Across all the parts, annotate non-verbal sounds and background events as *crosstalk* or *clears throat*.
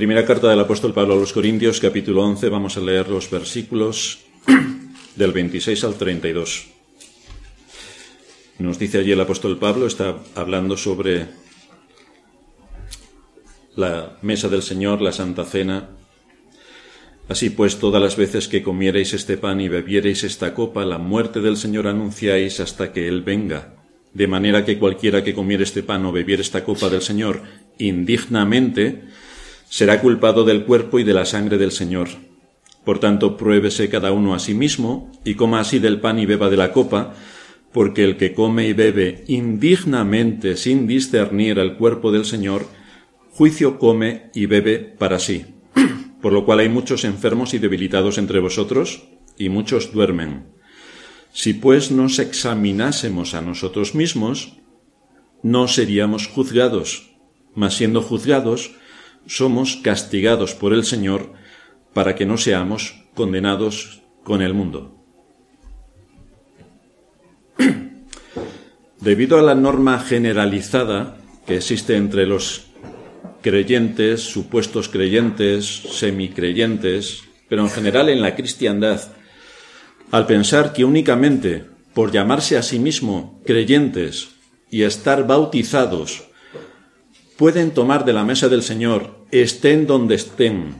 Primera carta del apóstol Pablo a los Corintios, capítulo 11, vamos a leer los versículos *clears throat* del 26 al 32. Nos dice allí el apóstol Pablo, está hablando sobre la mesa del Señor, la Santa Cena. Así pues, todas las veces que comiereis este pan y bebiereis esta copa, la muerte del Señor anunciáis hasta que Él venga. De manera que cualquiera que comiere este pan o bebiere esta copa del Señor indignamente, será culpado del cuerpo y de la sangre del Señor. Por tanto, pruébese cada uno a sí mismo, y coma así del pan y beba de la copa, porque el que come y bebe indignamente sin discernir el cuerpo del Señor, juicio come y bebe para sí. *clears throat* Por lo cual hay muchos enfermos y debilitados entre vosotros, y muchos duermen. Si pues nos examinásemos a nosotros mismos, no seríamos juzgados, mas siendo juzgados, somos castigados por el Señor para que no seamos condenados con el mundo. *clears throat* Debido a la norma generalizada que existe entre los creyentes, supuestos creyentes, semicreyentes, pero en general en la cristiandad, al pensar que únicamente por llamarse a sí mismo creyentes y estar bautizados pueden tomar de la mesa del Señor, estén donde estén,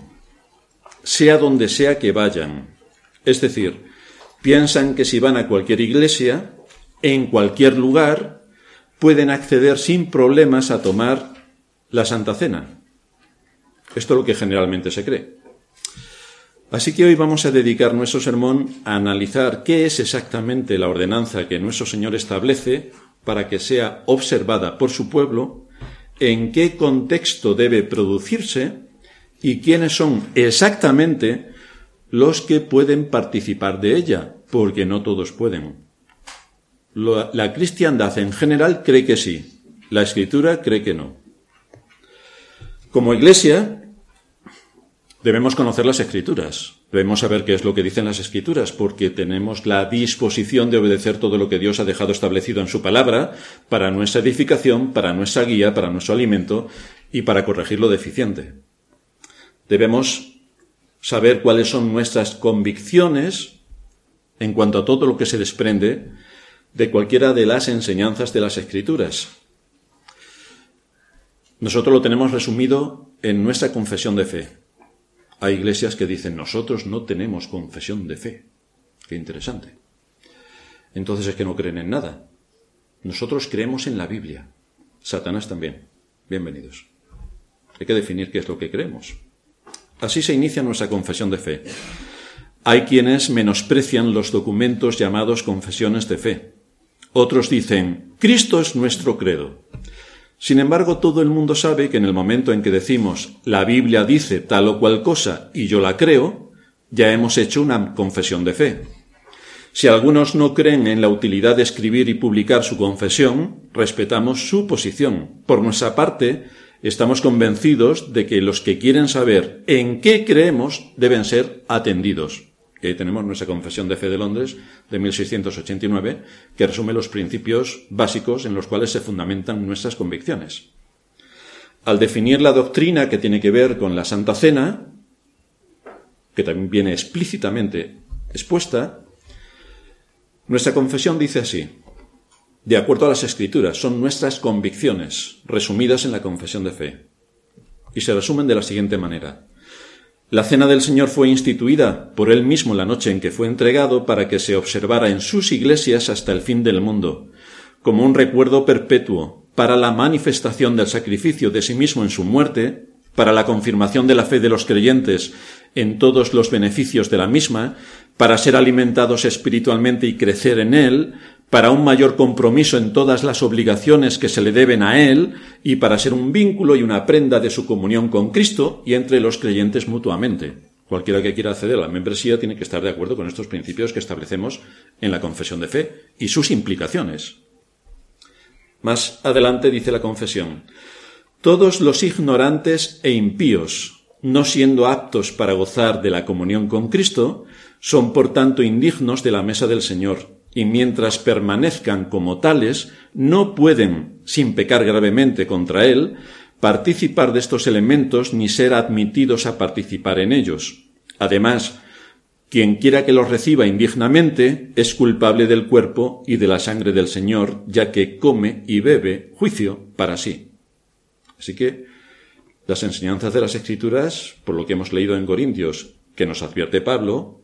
sea donde sea que vayan. Es decir, piensan que si van a cualquier iglesia, en cualquier lugar, pueden acceder sin problemas a tomar la Santa Cena. Esto es lo que generalmente se cree. Así que hoy vamos a dedicar nuestro sermón a analizar qué es exactamente la ordenanza que nuestro Señor establece para que sea observada por su pueblo en qué contexto debe producirse y quiénes son exactamente los que pueden participar de ella, porque no todos pueden. La cristiandad en general cree que sí, la escritura cree que no. Como iglesia, debemos conocer las escrituras, Debemos saber qué es lo que dicen las escrituras, porque tenemos la disposición de obedecer todo lo que Dios ha dejado establecido en su palabra para nuestra edificación, para nuestra guía, para nuestro alimento y para corregir lo deficiente. Debemos saber cuáles son nuestras convicciones en cuanto a todo lo que se desprende de cualquiera de las enseñanzas de las escrituras. Nosotros lo tenemos resumido en nuestra confesión de fe. Hay iglesias que dicen, nosotros no tenemos confesión de fe. Qué interesante. Entonces es que no creen en nada. Nosotros creemos en la Biblia. Satanás también. Bienvenidos. Hay que definir qué es lo que creemos. Así se inicia nuestra confesión de fe. Hay quienes menosprecian los documentos llamados confesiones de fe. Otros dicen, Cristo es nuestro credo. Sin embargo, todo el mundo sabe que en el momento en que decimos la Biblia dice tal o cual cosa y yo la creo, ya hemos hecho una confesión de fe. Si algunos no creen en la utilidad de escribir y publicar su confesión, respetamos su posición. Por nuestra parte, estamos convencidos de que los que quieren saber en qué creemos deben ser atendidos. Y ahí tenemos nuestra Confesión de Fe de Londres de 1689, que resume los principios básicos en los cuales se fundamentan nuestras convicciones. Al definir la doctrina que tiene que ver con la Santa Cena, que también viene explícitamente expuesta, nuestra confesión dice así, de acuerdo a las escrituras, son nuestras convicciones resumidas en la confesión de fe. Y se resumen de la siguiente manera. La cena del Señor fue instituida por él mismo la noche en que fue entregado para que se observara en sus iglesias hasta el fin del mundo, como un recuerdo perpetuo para la manifestación del sacrificio de sí mismo en su muerte, para la confirmación de la fe de los creyentes en todos los beneficios de la misma, para ser alimentados espiritualmente y crecer en él, para un mayor compromiso en todas las obligaciones que se le deben a Él y para ser un vínculo y una prenda de su comunión con Cristo y entre los creyentes mutuamente. Cualquiera que quiera acceder a la membresía tiene que estar de acuerdo con estos principios que establecemos en la confesión de fe y sus implicaciones. Más adelante dice la confesión, todos los ignorantes e impíos, no siendo aptos para gozar de la comunión con Cristo, son por tanto indignos de la mesa del Señor y mientras permanezcan como tales, no pueden, sin pecar gravemente contra Él, participar de estos elementos ni ser admitidos a participar en ellos. Además, quien quiera que los reciba indignamente es culpable del cuerpo y de la sangre del Señor, ya que come y bebe juicio para sí. Así que las enseñanzas de las Escrituras, por lo que hemos leído en Corintios, que nos advierte Pablo,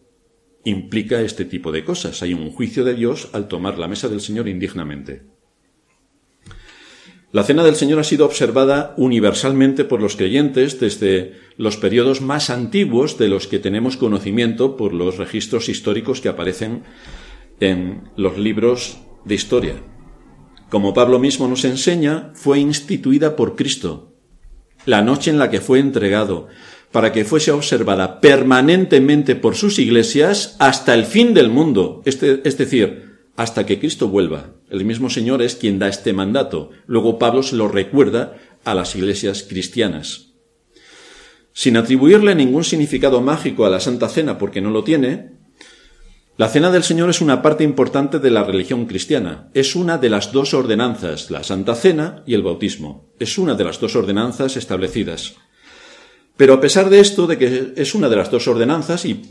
implica este tipo de cosas. Hay un juicio de Dios al tomar la mesa del Señor indignamente. La cena del Señor ha sido observada universalmente por los creyentes desde los periodos más antiguos de los que tenemos conocimiento por los registros históricos que aparecen en los libros de historia. Como Pablo mismo nos enseña, fue instituida por Cristo, la noche en la que fue entregado, para que fuese observada permanentemente por sus iglesias hasta el fin del mundo, este, es decir, hasta que Cristo vuelva. El mismo Señor es quien da este mandato. Luego Pablo se lo recuerda a las iglesias cristianas. Sin atribuirle ningún significado mágico a la Santa Cena porque no lo tiene, la Cena del Señor es una parte importante de la religión cristiana. Es una de las dos ordenanzas, la Santa Cena y el bautismo. Es una de las dos ordenanzas establecidas. Pero a pesar de esto, de que es una de las dos ordenanzas, y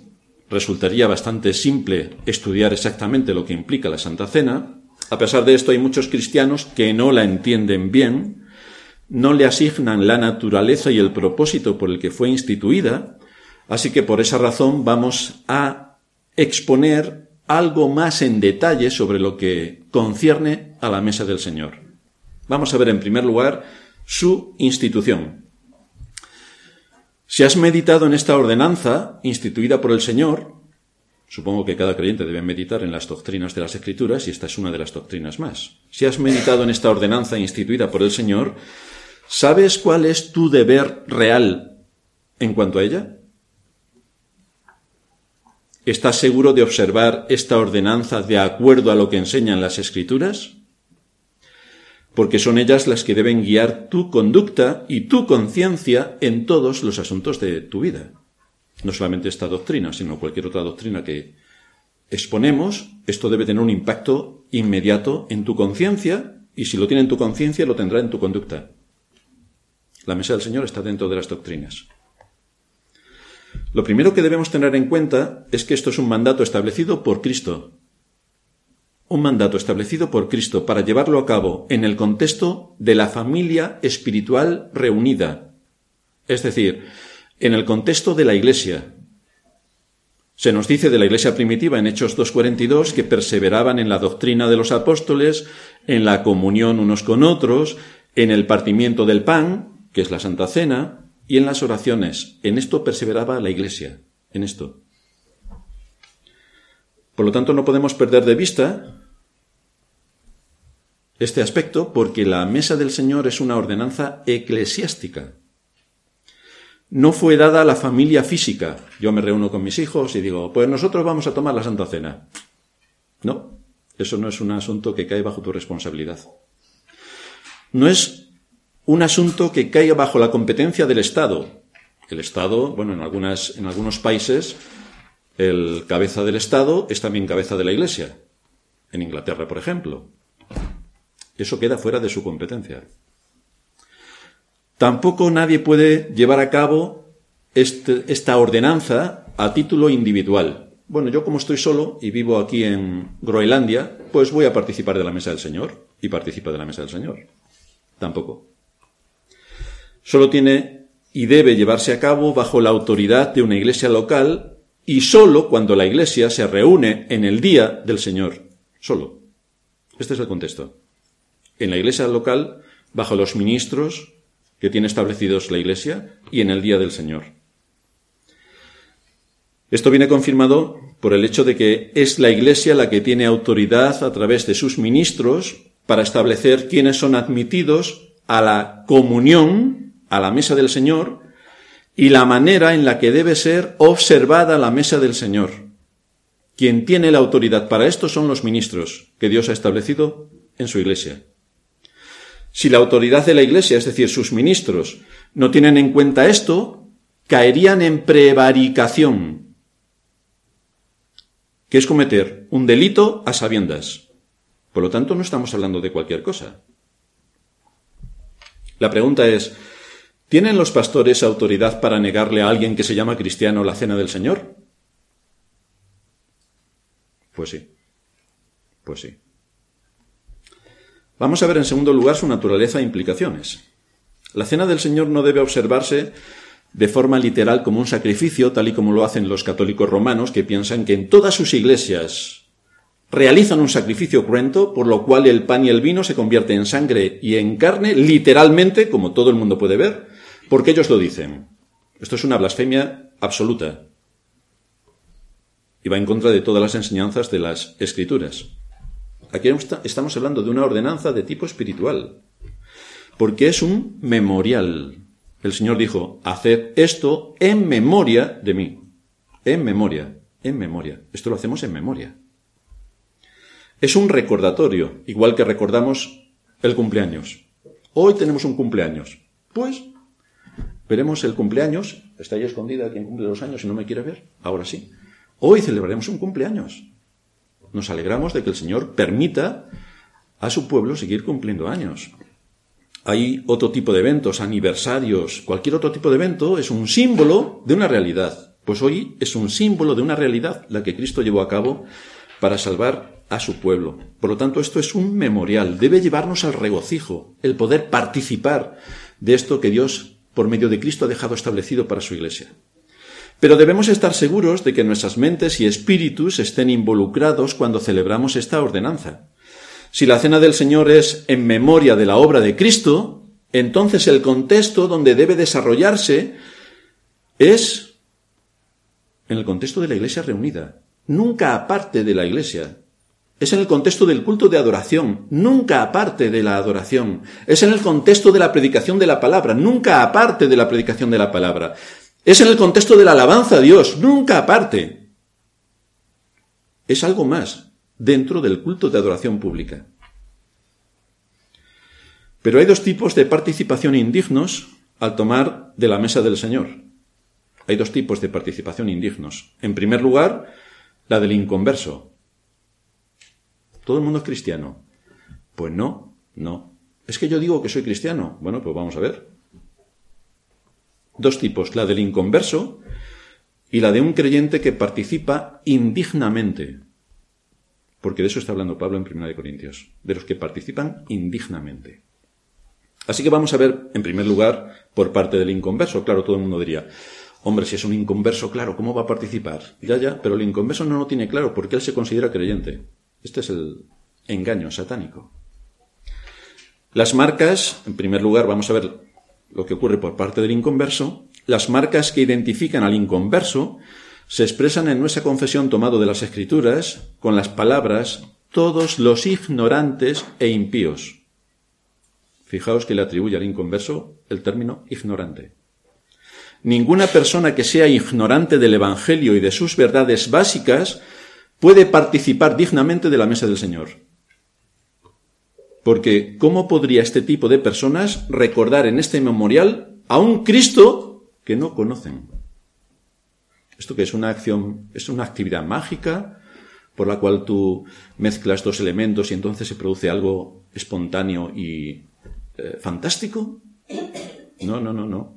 resultaría bastante simple estudiar exactamente lo que implica la Santa Cena, a pesar de esto, hay muchos cristianos que no la entienden bien, no le asignan la naturaleza y el propósito por el que fue instituida, así que por esa razón vamos a exponer algo más en detalle sobre lo que concierne a la mesa del Señor. Vamos a ver en primer lugar su institución. Si has meditado en esta ordenanza instituida por el Señor, Supongo que cada creyente debe meditar en las doctrinas de las Escrituras y esta es una de las doctrinas más. Si has meditado en esta ordenanza instituida por el Señor, ¿sabes cuál es tu deber real en cuanto a ella? ¿Estás seguro de observar esta ordenanza de acuerdo a lo que enseñan las Escrituras? Porque son ellas las que deben guiar tu conducta y tu conciencia en todos los asuntos de tu vida no solamente esta doctrina, sino cualquier otra doctrina que exponemos, esto debe tener un impacto inmediato en tu conciencia, y si lo tiene en tu conciencia, lo tendrá en tu conducta. La mesa del Señor está dentro de las doctrinas. Lo primero que debemos tener en cuenta es que esto es un mandato establecido por Cristo. Un mandato establecido por Cristo para llevarlo a cabo en el contexto de la familia espiritual reunida. Es decir, en el contexto de la Iglesia. Se nos dice de la Iglesia primitiva en Hechos 2.42 que perseveraban en la doctrina de los apóstoles, en la comunión unos con otros, en el partimiento del pan, que es la Santa Cena, y en las oraciones. En esto perseveraba la Iglesia, en esto. Por lo tanto, no podemos perder de vista este aspecto porque la mesa del Señor es una ordenanza eclesiástica no fue dada a la familia física. Yo me reúno con mis hijos y digo, pues nosotros vamos a tomar la Santa Cena. No, eso no es un asunto que cae bajo tu responsabilidad. No es un asunto que caiga bajo la competencia del Estado. El Estado, bueno, en, algunas, en algunos países, el cabeza del Estado es también cabeza de la Iglesia. En Inglaterra, por ejemplo. Eso queda fuera de su competencia. Tampoco nadie puede llevar a cabo este, esta ordenanza a título individual. Bueno, yo como estoy solo y vivo aquí en Groenlandia, pues voy a participar de la mesa del Señor y participo de la mesa del Señor. Tampoco. Solo tiene y debe llevarse a cabo bajo la autoridad de una iglesia local y solo cuando la iglesia se reúne en el día del Señor. Solo. Este es el contexto. En la iglesia local, bajo los ministros que tiene establecidos la Iglesia y en el día del Señor. Esto viene confirmado por el hecho de que es la Iglesia la que tiene autoridad a través de sus ministros para establecer quiénes son admitidos a la comunión, a la mesa del Señor, y la manera en la que debe ser observada la mesa del Señor. Quien tiene la autoridad para esto son los ministros que Dios ha establecido en su Iglesia. Si la autoridad de la Iglesia, es decir, sus ministros, no tienen en cuenta esto, caerían en prevaricación, que es cometer un delito a sabiendas. Por lo tanto, no estamos hablando de cualquier cosa. La pregunta es, ¿Tienen los pastores autoridad para negarle a alguien que se llama cristiano la cena del Señor? Pues sí. Pues sí. Vamos a ver en segundo lugar su naturaleza e implicaciones. La cena del Señor no debe observarse de forma literal como un sacrificio, tal y como lo hacen los católicos romanos, que piensan que en todas sus iglesias realizan un sacrificio cruento, por lo cual el pan y el vino se convierten en sangre y en carne, literalmente, como todo el mundo puede ver, porque ellos lo dicen. Esto es una blasfemia absoluta y va en contra de todas las enseñanzas de las escrituras. Aquí estamos hablando de una ordenanza de tipo espiritual, porque es un memorial. El Señor dijo, haced esto en memoria de mí. En memoria, en memoria. Esto lo hacemos en memoria. Es un recordatorio, igual que recordamos el cumpleaños. Hoy tenemos un cumpleaños. Pues veremos el cumpleaños. Está ahí escondida quien cumple los años y no me quiere ver. Ahora sí. Hoy celebraremos un cumpleaños. Nos alegramos de que el Señor permita a su pueblo seguir cumpliendo años. Hay otro tipo de eventos, aniversarios, cualquier otro tipo de evento es un símbolo de una realidad. Pues hoy es un símbolo de una realidad la que Cristo llevó a cabo para salvar a su pueblo. Por lo tanto, esto es un memorial, debe llevarnos al regocijo, el poder participar de esto que Dios, por medio de Cristo, ha dejado establecido para su iglesia. Pero debemos estar seguros de que nuestras mentes y espíritus estén involucrados cuando celebramos esta ordenanza. Si la cena del Señor es en memoria de la obra de Cristo, entonces el contexto donde debe desarrollarse es en el contexto de la iglesia reunida, nunca aparte de la iglesia. Es en el contexto del culto de adoración, nunca aparte de la adoración. Es en el contexto de la predicación de la palabra, nunca aparte de la predicación de la palabra. Es en el contexto de la alabanza a Dios, nunca aparte. Es algo más dentro del culto de adoración pública. Pero hay dos tipos de participación indignos al tomar de la mesa del Señor. Hay dos tipos de participación indignos. En primer lugar, la del inconverso. Todo el mundo es cristiano. Pues no, no. Es que yo digo que soy cristiano. Bueno, pues vamos a ver. Dos tipos, la del inconverso y la de un creyente que participa indignamente. Porque de eso está hablando Pablo en 1 Corintios, de los que participan indignamente. Así que vamos a ver, en primer lugar, por parte del inconverso. Claro, todo el mundo diría, hombre, si es un inconverso, claro, ¿cómo va a participar? Ya, ya, pero el inconverso no lo tiene claro porque él se considera creyente. Este es el engaño satánico. Las marcas, en primer lugar, vamos a ver lo que ocurre por parte del inconverso, las marcas que identifican al inconverso se expresan en nuestra confesión tomado de las Escrituras con las palabras todos los ignorantes e impíos. Fijaos que le atribuye al inconverso el término ignorante. Ninguna persona que sea ignorante del Evangelio y de sus verdades básicas puede participar dignamente de la mesa del Señor. Porque ¿cómo podría este tipo de personas recordar en este memorial a un Cristo que no conocen? Esto que es una acción, es una actividad mágica por la cual tú mezclas dos elementos y entonces se produce algo espontáneo y eh, fantástico. No, no, no, no.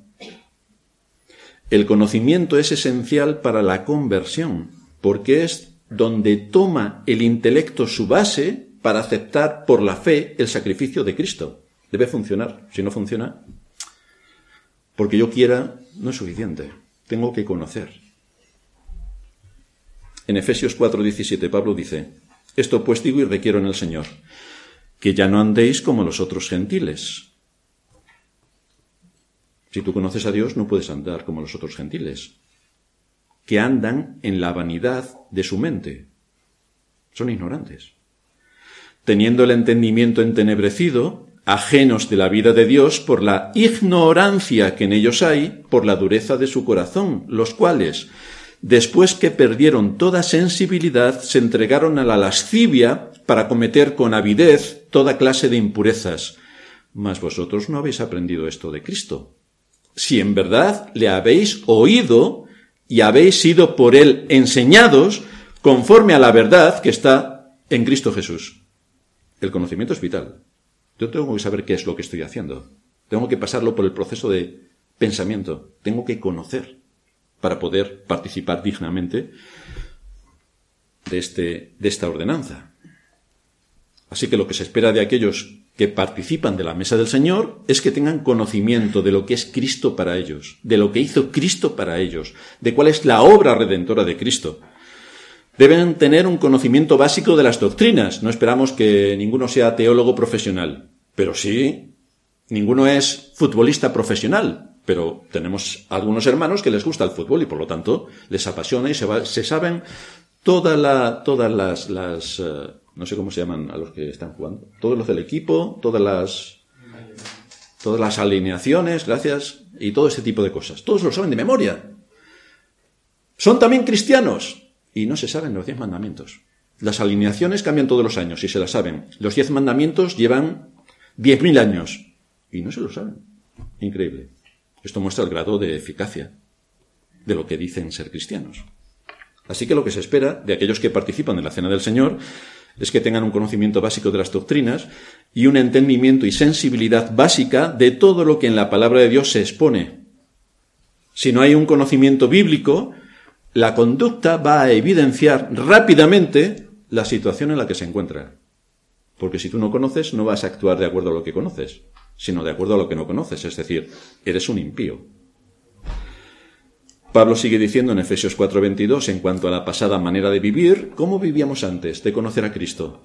El conocimiento es esencial para la conversión, porque es donde toma el intelecto su base para aceptar por la fe el sacrificio de Cristo. Debe funcionar. Si no funciona, porque yo quiera, no es suficiente. Tengo que conocer. En Efesios 4:17 Pablo dice, Esto pues digo y requiero en el Señor, que ya no andéis como los otros gentiles. Si tú conoces a Dios, no puedes andar como los otros gentiles, que andan en la vanidad de su mente. Son ignorantes teniendo el entendimiento entenebrecido, ajenos de la vida de Dios por la ignorancia que en ellos hay, por la dureza de su corazón, los cuales, después que perdieron toda sensibilidad, se entregaron a la lascivia para cometer con avidez toda clase de impurezas. Mas vosotros no habéis aprendido esto de Cristo. Si en verdad le habéis oído y habéis sido por él enseñados conforme a la verdad que está en Cristo Jesús. El conocimiento es vital. Yo tengo que saber qué es lo que estoy haciendo. Tengo que pasarlo por el proceso de pensamiento, tengo que conocer para poder participar dignamente de, este, de esta ordenanza. Así que lo que se espera de aquellos que participan de la mesa del Señor es que tengan conocimiento de lo que es Cristo para ellos, de lo que hizo Cristo para ellos, de cuál es la obra redentora de Cristo. Deben tener un conocimiento básico de las doctrinas. No esperamos que ninguno sea teólogo profesional, pero sí, ninguno es futbolista profesional, pero tenemos algunos hermanos que les gusta el fútbol y por lo tanto les apasiona y se, saben toda la, todas las, las eh, no sé cómo se llaman a los que están jugando, todos los del equipo, todas las, todas las alineaciones, gracias, y todo ese tipo de cosas. Todos lo saben de memoria. Son también cristianos y no se saben los diez mandamientos. Las alineaciones cambian todos los años y se las saben. Los diez mandamientos llevan diez mil años y no se lo saben. Increíble. Esto muestra el grado de eficacia de lo que dicen ser cristianos. Así que lo que se espera de aquellos que participan en la cena del Señor es que tengan un conocimiento básico de las doctrinas y un entendimiento y sensibilidad básica de todo lo que en la palabra de Dios se expone. Si no hay un conocimiento bíblico, la conducta va a evidenciar rápidamente la situación en la que se encuentra. Porque si tú no conoces, no vas a actuar de acuerdo a lo que conoces, sino de acuerdo a lo que no conoces, es decir, eres un impío. Pablo sigue diciendo en Efesios 4:22, en cuanto a la pasada manera de vivir, ¿cómo vivíamos antes de conocer a Cristo?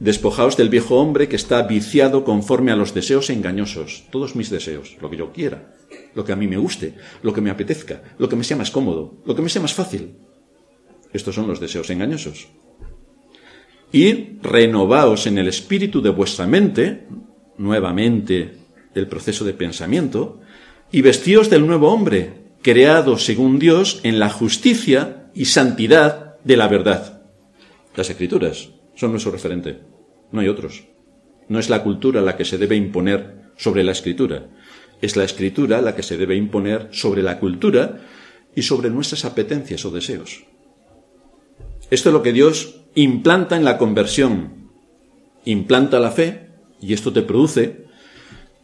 Despojaos del viejo hombre que está viciado conforme a los deseos engañosos, todos mis deseos, lo que yo quiera, lo que a mí me guste, lo que me apetezca, lo que me sea más cómodo, lo que me sea más fácil. Estos son los deseos engañosos. Y renovaos en el espíritu de vuestra mente, nuevamente el proceso de pensamiento, y vestíos del nuevo hombre, creado según Dios en la justicia y santidad de la verdad. Las escrituras son nuestro referente, no hay otros. No es la cultura la que se debe imponer sobre la escritura, es la escritura la que se debe imponer sobre la cultura y sobre nuestras apetencias o deseos. Esto es lo que Dios implanta en la conversión. Implanta la fe y esto te produce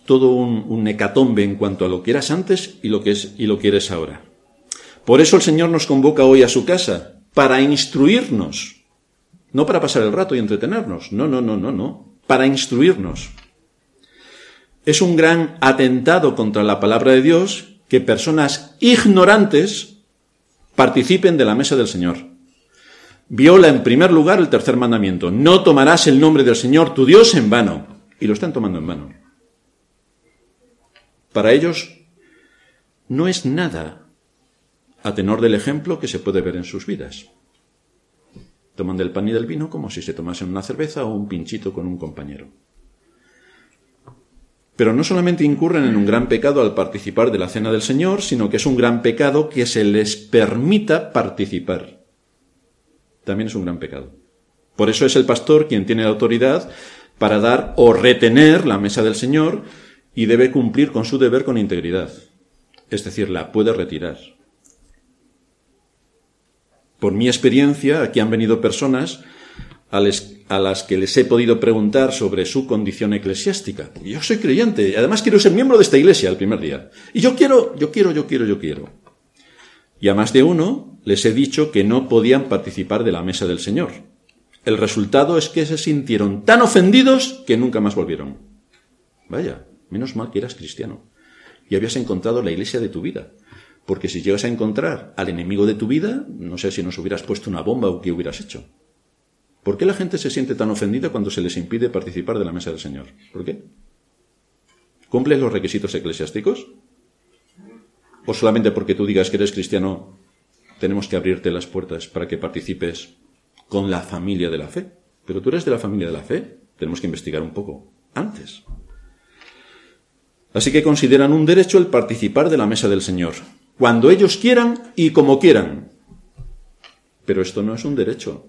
todo un, hecatombe en cuanto a lo que eras antes y lo que, es, y lo que eres ahora. Por eso el Señor nos convoca hoy a su casa, para instruirnos, no para pasar el rato y entretenernos, no, no, no, no, no, para instruirnos. Es un gran atentado contra la palabra de Dios que personas ignorantes participen de la mesa del Señor. Viola en primer lugar el tercer mandamiento, no tomarás el nombre del Señor tu Dios en vano. Y lo están tomando en vano. Para ellos no es nada a tenor del ejemplo que se puede ver en sus vidas. Toman del pan y del vino como si se tomasen una cerveza o un pinchito con un compañero. Pero no solamente incurren en un gran pecado al participar de la cena del Señor, sino que es un gran pecado que se les permita participar. También es un gran pecado. Por eso es el pastor quien tiene la autoridad para dar o retener la mesa del Señor y debe cumplir con su deber con integridad. Es decir, la puede retirar. Por mi experiencia, aquí han venido personas a, las que les he podido preguntar sobre su condición eclesiástica. Yo soy creyente, y además quiero ser miembro de esta iglesia el primer día. Y yo quiero, yo quiero, yo quiero, yo quiero. Y a más de uno les he dicho que no podían participar de la mesa del Señor. El resultado es que se sintieron tan ofendidos que nunca más volvieron. Vaya, Menos mal que eras cristiano y habías encontrado la iglesia de tu vida. Porque si llegas a encontrar al enemigo de tu vida, no sé si nos hubieras puesto una bomba o qué hubieras hecho. ¿Por qué la gente se siente tan ofendida cuando se les impide participar de la mesa del Señor? ¿Por qué? ¿Cumples los requisitos eclesiásticos? ¿O solamente porque tú digas que eres cristiano tenemos que abrirte las puertas para que participes con la familia de la fe? Pero tú eres de la familia de la fe. Tenemos que investigar un poco antes. Así que consideran un derecho el participar de la mesa del Señor, cuando ellos quieran y como quieran. Pero esto no es un derecho.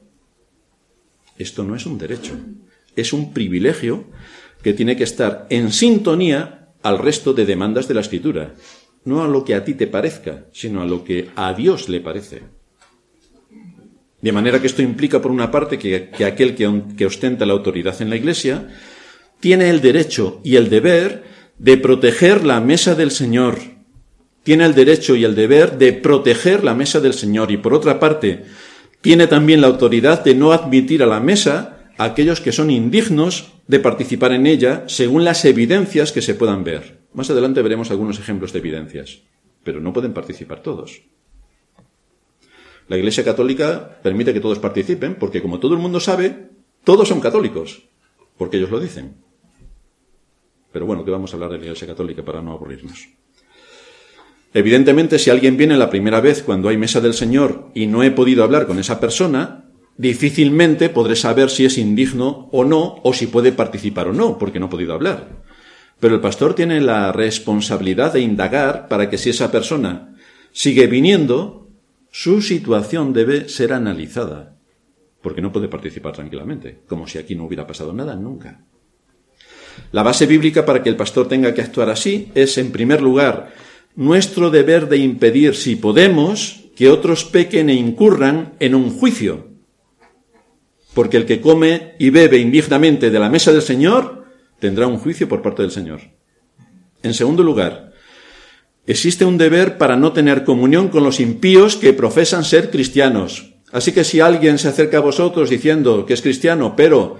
Esto no es un derecho. Es un privilegio que tiene que estar en sintonía al resto de demandas de la Escritura. No a lo que a ti te parezca, sino a lo que a Dios le parece. De manera que esto implica, por una parte, que, aquel que, ostenta la autoridad en la Iglesia tiene el derecho y el deber de proteger la mesa del Señor, tiene el derecho y el deber de proteger la mesa del Señor y por otra parte tiene también la autoridad de no admitir a la mesa a aquellos que son indignos de participar en ella según las evidencias que se puedan ver. Más adelante veremos algunos ejemplos de evidencias, pero no pueden participar todos. La Iglesia Católica permite que todos participen porque como todo el mundo sabe, todos son católicos, porque ellos lo dicen. Pero bueno, que vamos a hablar de la Iglesia Católica para no aburrirnos. Evidentemente, si alguien viene la primera vez cuando hay mesa del Señor y no he podido hablar con esa persona, difícilmente podré saber si es indigno o no, o si puede participar o no, porque no he podido hablar. Pero el pastor tiene la responsabilidad de indagar para que si esa persona sigue viniendo, su situación debe ser analizada, porque no puede participar tranquilamente, como si aquí no hubiera pasado nada nunca. La base bíblica para que el pastor tenga que actuar así es, en primer lugar, nuestro deber de impedir, si podemos, que otros pequen e incurran en un juicio. Porque el que come y bebe indignamente de la mesa del Señor tendrá un juicio por parte del Señor. En segundo lugar, existe un deber para no tener comunión con los impíos que profesan ser cristianos. Así que si alguien se acerca a vosotros diciendo que es cristiano, pero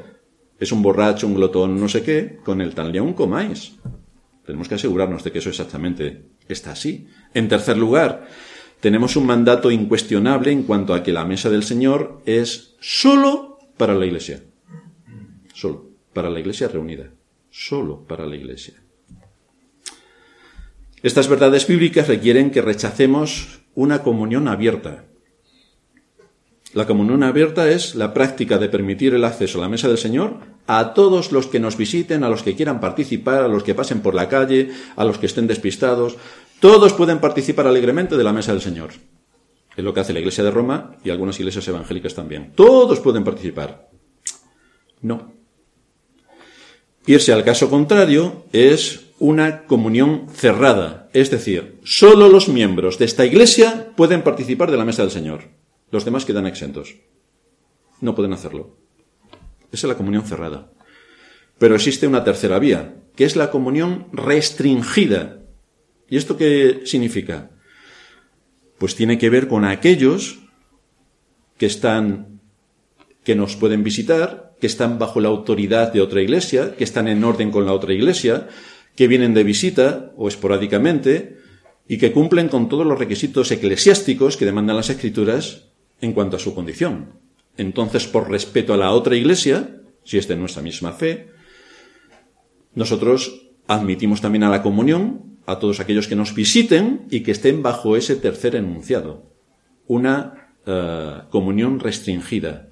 es un borracho, un glotón, no sé qué, con el tal león comáis. Tenemos que asegurarnos de que eso exactamente está así. En tercer lugar, tenemos un mandato incuestionable en cuanto a que la mesa del Señor es solo para la Iglesia. Solo, para la Iglesia reunida. Solo para la Iglesia. Estas verdades bíblicas requieren que rechacemos una comunión abierta, la comunión abierta es la práctica de permitir el acceso a la mesa del Señor a todos los que nos visiten, a los que quieran participar, a los que pasen por la calle, a los que estén despistados. Todos pueden participar alegremente de la mesa del Señor. Es lo que hace la Iglesia de Roma y algunas iglesias evangélicas también. Todos pueden participar. No. Irse al caso contrario es una comunión cerrada. Es decir, solo los miembros de esta iglesia pueden participar de la mesa del Señor. Los demás quedan exentos. No pueden hacerlo. Esa es la comunión cerrada. Pero existe una tercera vía, que es la comunión restringida. ¿Y esto qué significa? Pues tiene que ver con aquellos que están, que nos pueden visitar, que están bajo la autoridad de otra iglesia, que están en orden con la otra iglesia, que vienen de visita o esporádicamente y que cumplen con todos los requisitos eclesiásticos que demandan las escrituras en cuanto a su condición. Entonces, por respeto a la otra iglesia, si es de nuestra misma fe, nosotros admitimos también a la comunión a todos aquellos que nos visiten y que estén bajo ese tercer enunciado. Una eh, comunión restringida,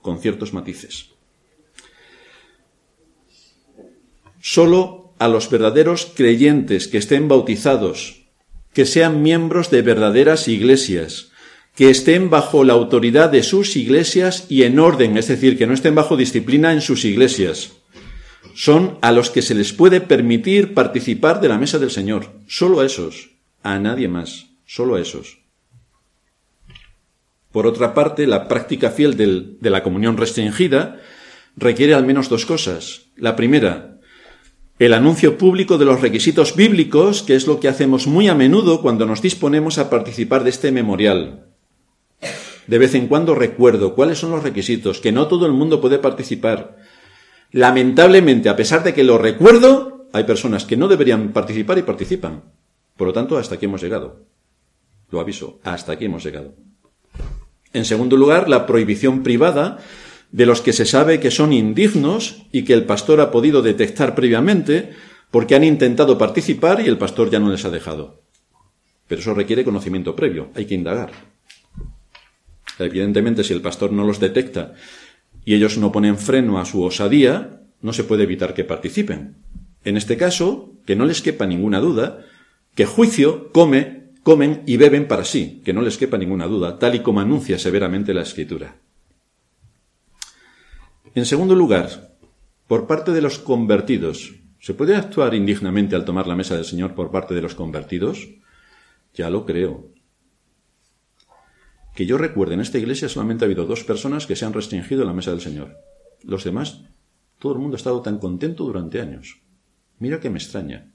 con ciertos matices. Solo a los verdaderos creyentes que estén bautizados, que sean miembros de verdaderas iglesias, que estén bajo la autoridad de sus iglesias y en orden, es decir, que no estén bajo disciplina en sus iglesias. Son a los que se les puede permitir participar de la mesa del Señor. Solo a esos, a nadie más, solo a esos. Por otra parte, la práctica fiel de la comunión restringida requiere al menos dos cosas. La primera, el anuncio público de los requisitos bíblicos, que es lo que hacemos muy a menudo cuando nos disponemos a participar de este memorial de vez en cuando recuerdo cuáles son los requisitos, que no todo el mundo puede participar. Lamentablemente, a pesar de que lo recuerdo, hay personas que no deberían participar y participan. Por lo tanto, hasta aquí hemos llegado. Lo aviso, hasta aquí hemos llegado. En segundo lugar, la prohibición privada de los que se sabe que son indignos y que el pastor ha podido detectar previamente porque han intentado participar y el pastor ya no les ha dejado. Pero eso requiere conocimiento previo, hay que indagar. Evidentemente, si el pastor no los detecta y ellos no ponen freno a su osadía, no se puede evitar que participen. En este caso, que no les quepa ninguna duda, que juicio come, comen y beben para sí, que no les quepa ninguna duda, tal y como anuncia severamente la Escritura. En segundo lugar, por parte de los convertidos, ¿se puede actuar indignamente al tomar la mesa del Señor por parte de los convertidos? Ya lo creo. Que yo recuerde, en esta iglesia solamente ha habido dos personas que se han restringido en la mesa del Señor. Los demás, todo el mundo ha estado tan contento durante años. Mira que me extraña.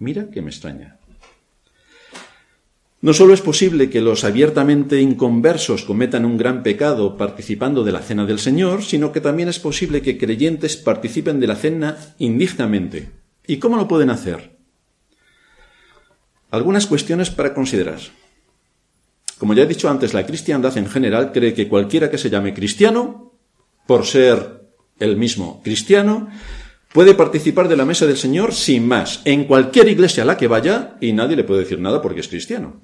Mira que me extraña. No solo es posible que los abiertamente inconversos cometan un gran pecado participando de la cena del Señor, sino que también es posible que creyentes participen de la cena indignamente. ¿Y cómo lo pueden hacer? Algunas cuestiones para considerar. Como ya he dicho antes, la cristiandad en general cree que cualquiera que se llame cristiano, por ser el mismo cristiano, puede participar de la mesa del Señor sin más, en cualquier iglesia a la que vaya, y nadie le puede decir nada porque es cristiano.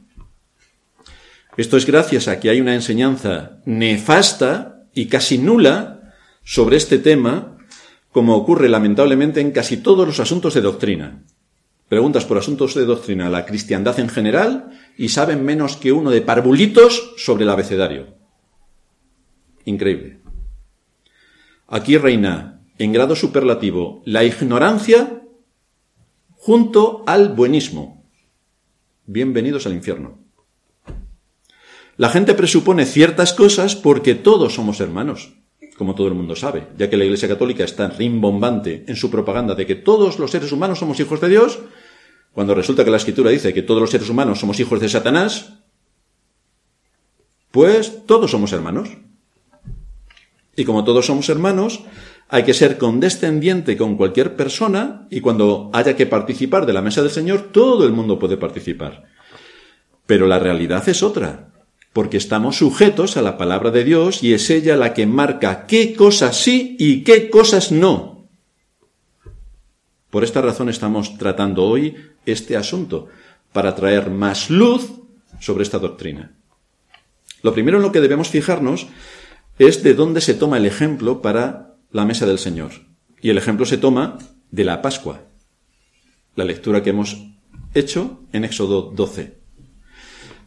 Esto es gracias a que hay una enseñanza nefasta y casi nula sobre este tema, como ocurre lamentablemente en casi todos los asuntos de doctrina. Preguntas por asuntos de doctrina a la cristiandad en general y saben menos que uno de parvulitos sobre el abecedario. Increíble. Aquí reina en grado superlativo la ignorancia junto al buenismo. Bienvenidos al infierno. La gente presupone ciertas cosas porque todos somos hermanos, como todo el mundo sabe, ya que la Iglesia Católica está rimbombante en su propaganda de que todos los seres humanos somos hijos de Dios, cuando resulta que la Escritura dice que todos los seres humanos somos hijos de Satanás, pues todos somos hermanos. Y como todos somos hermanos, hay que ser condescendiente con cualquier persona y cuando haya que participar de la mesa del Señor, todo el mundo puede participar. Pero la realidad es otra porque estamos sujetos a la palabra de Dios y es ella la que marca qué cosas sí y qué cosas no. Por esta razón estamos tratando hoy este asunto, para traer más luz sobre esta doctrina. Lo primero en lo que debemos fijarnos es de dónde se toma el ejemplo para la mesa del Señor. Y el ejemplo se toma de la Pascua, la lectura que hemos hecho en Éxodo 12.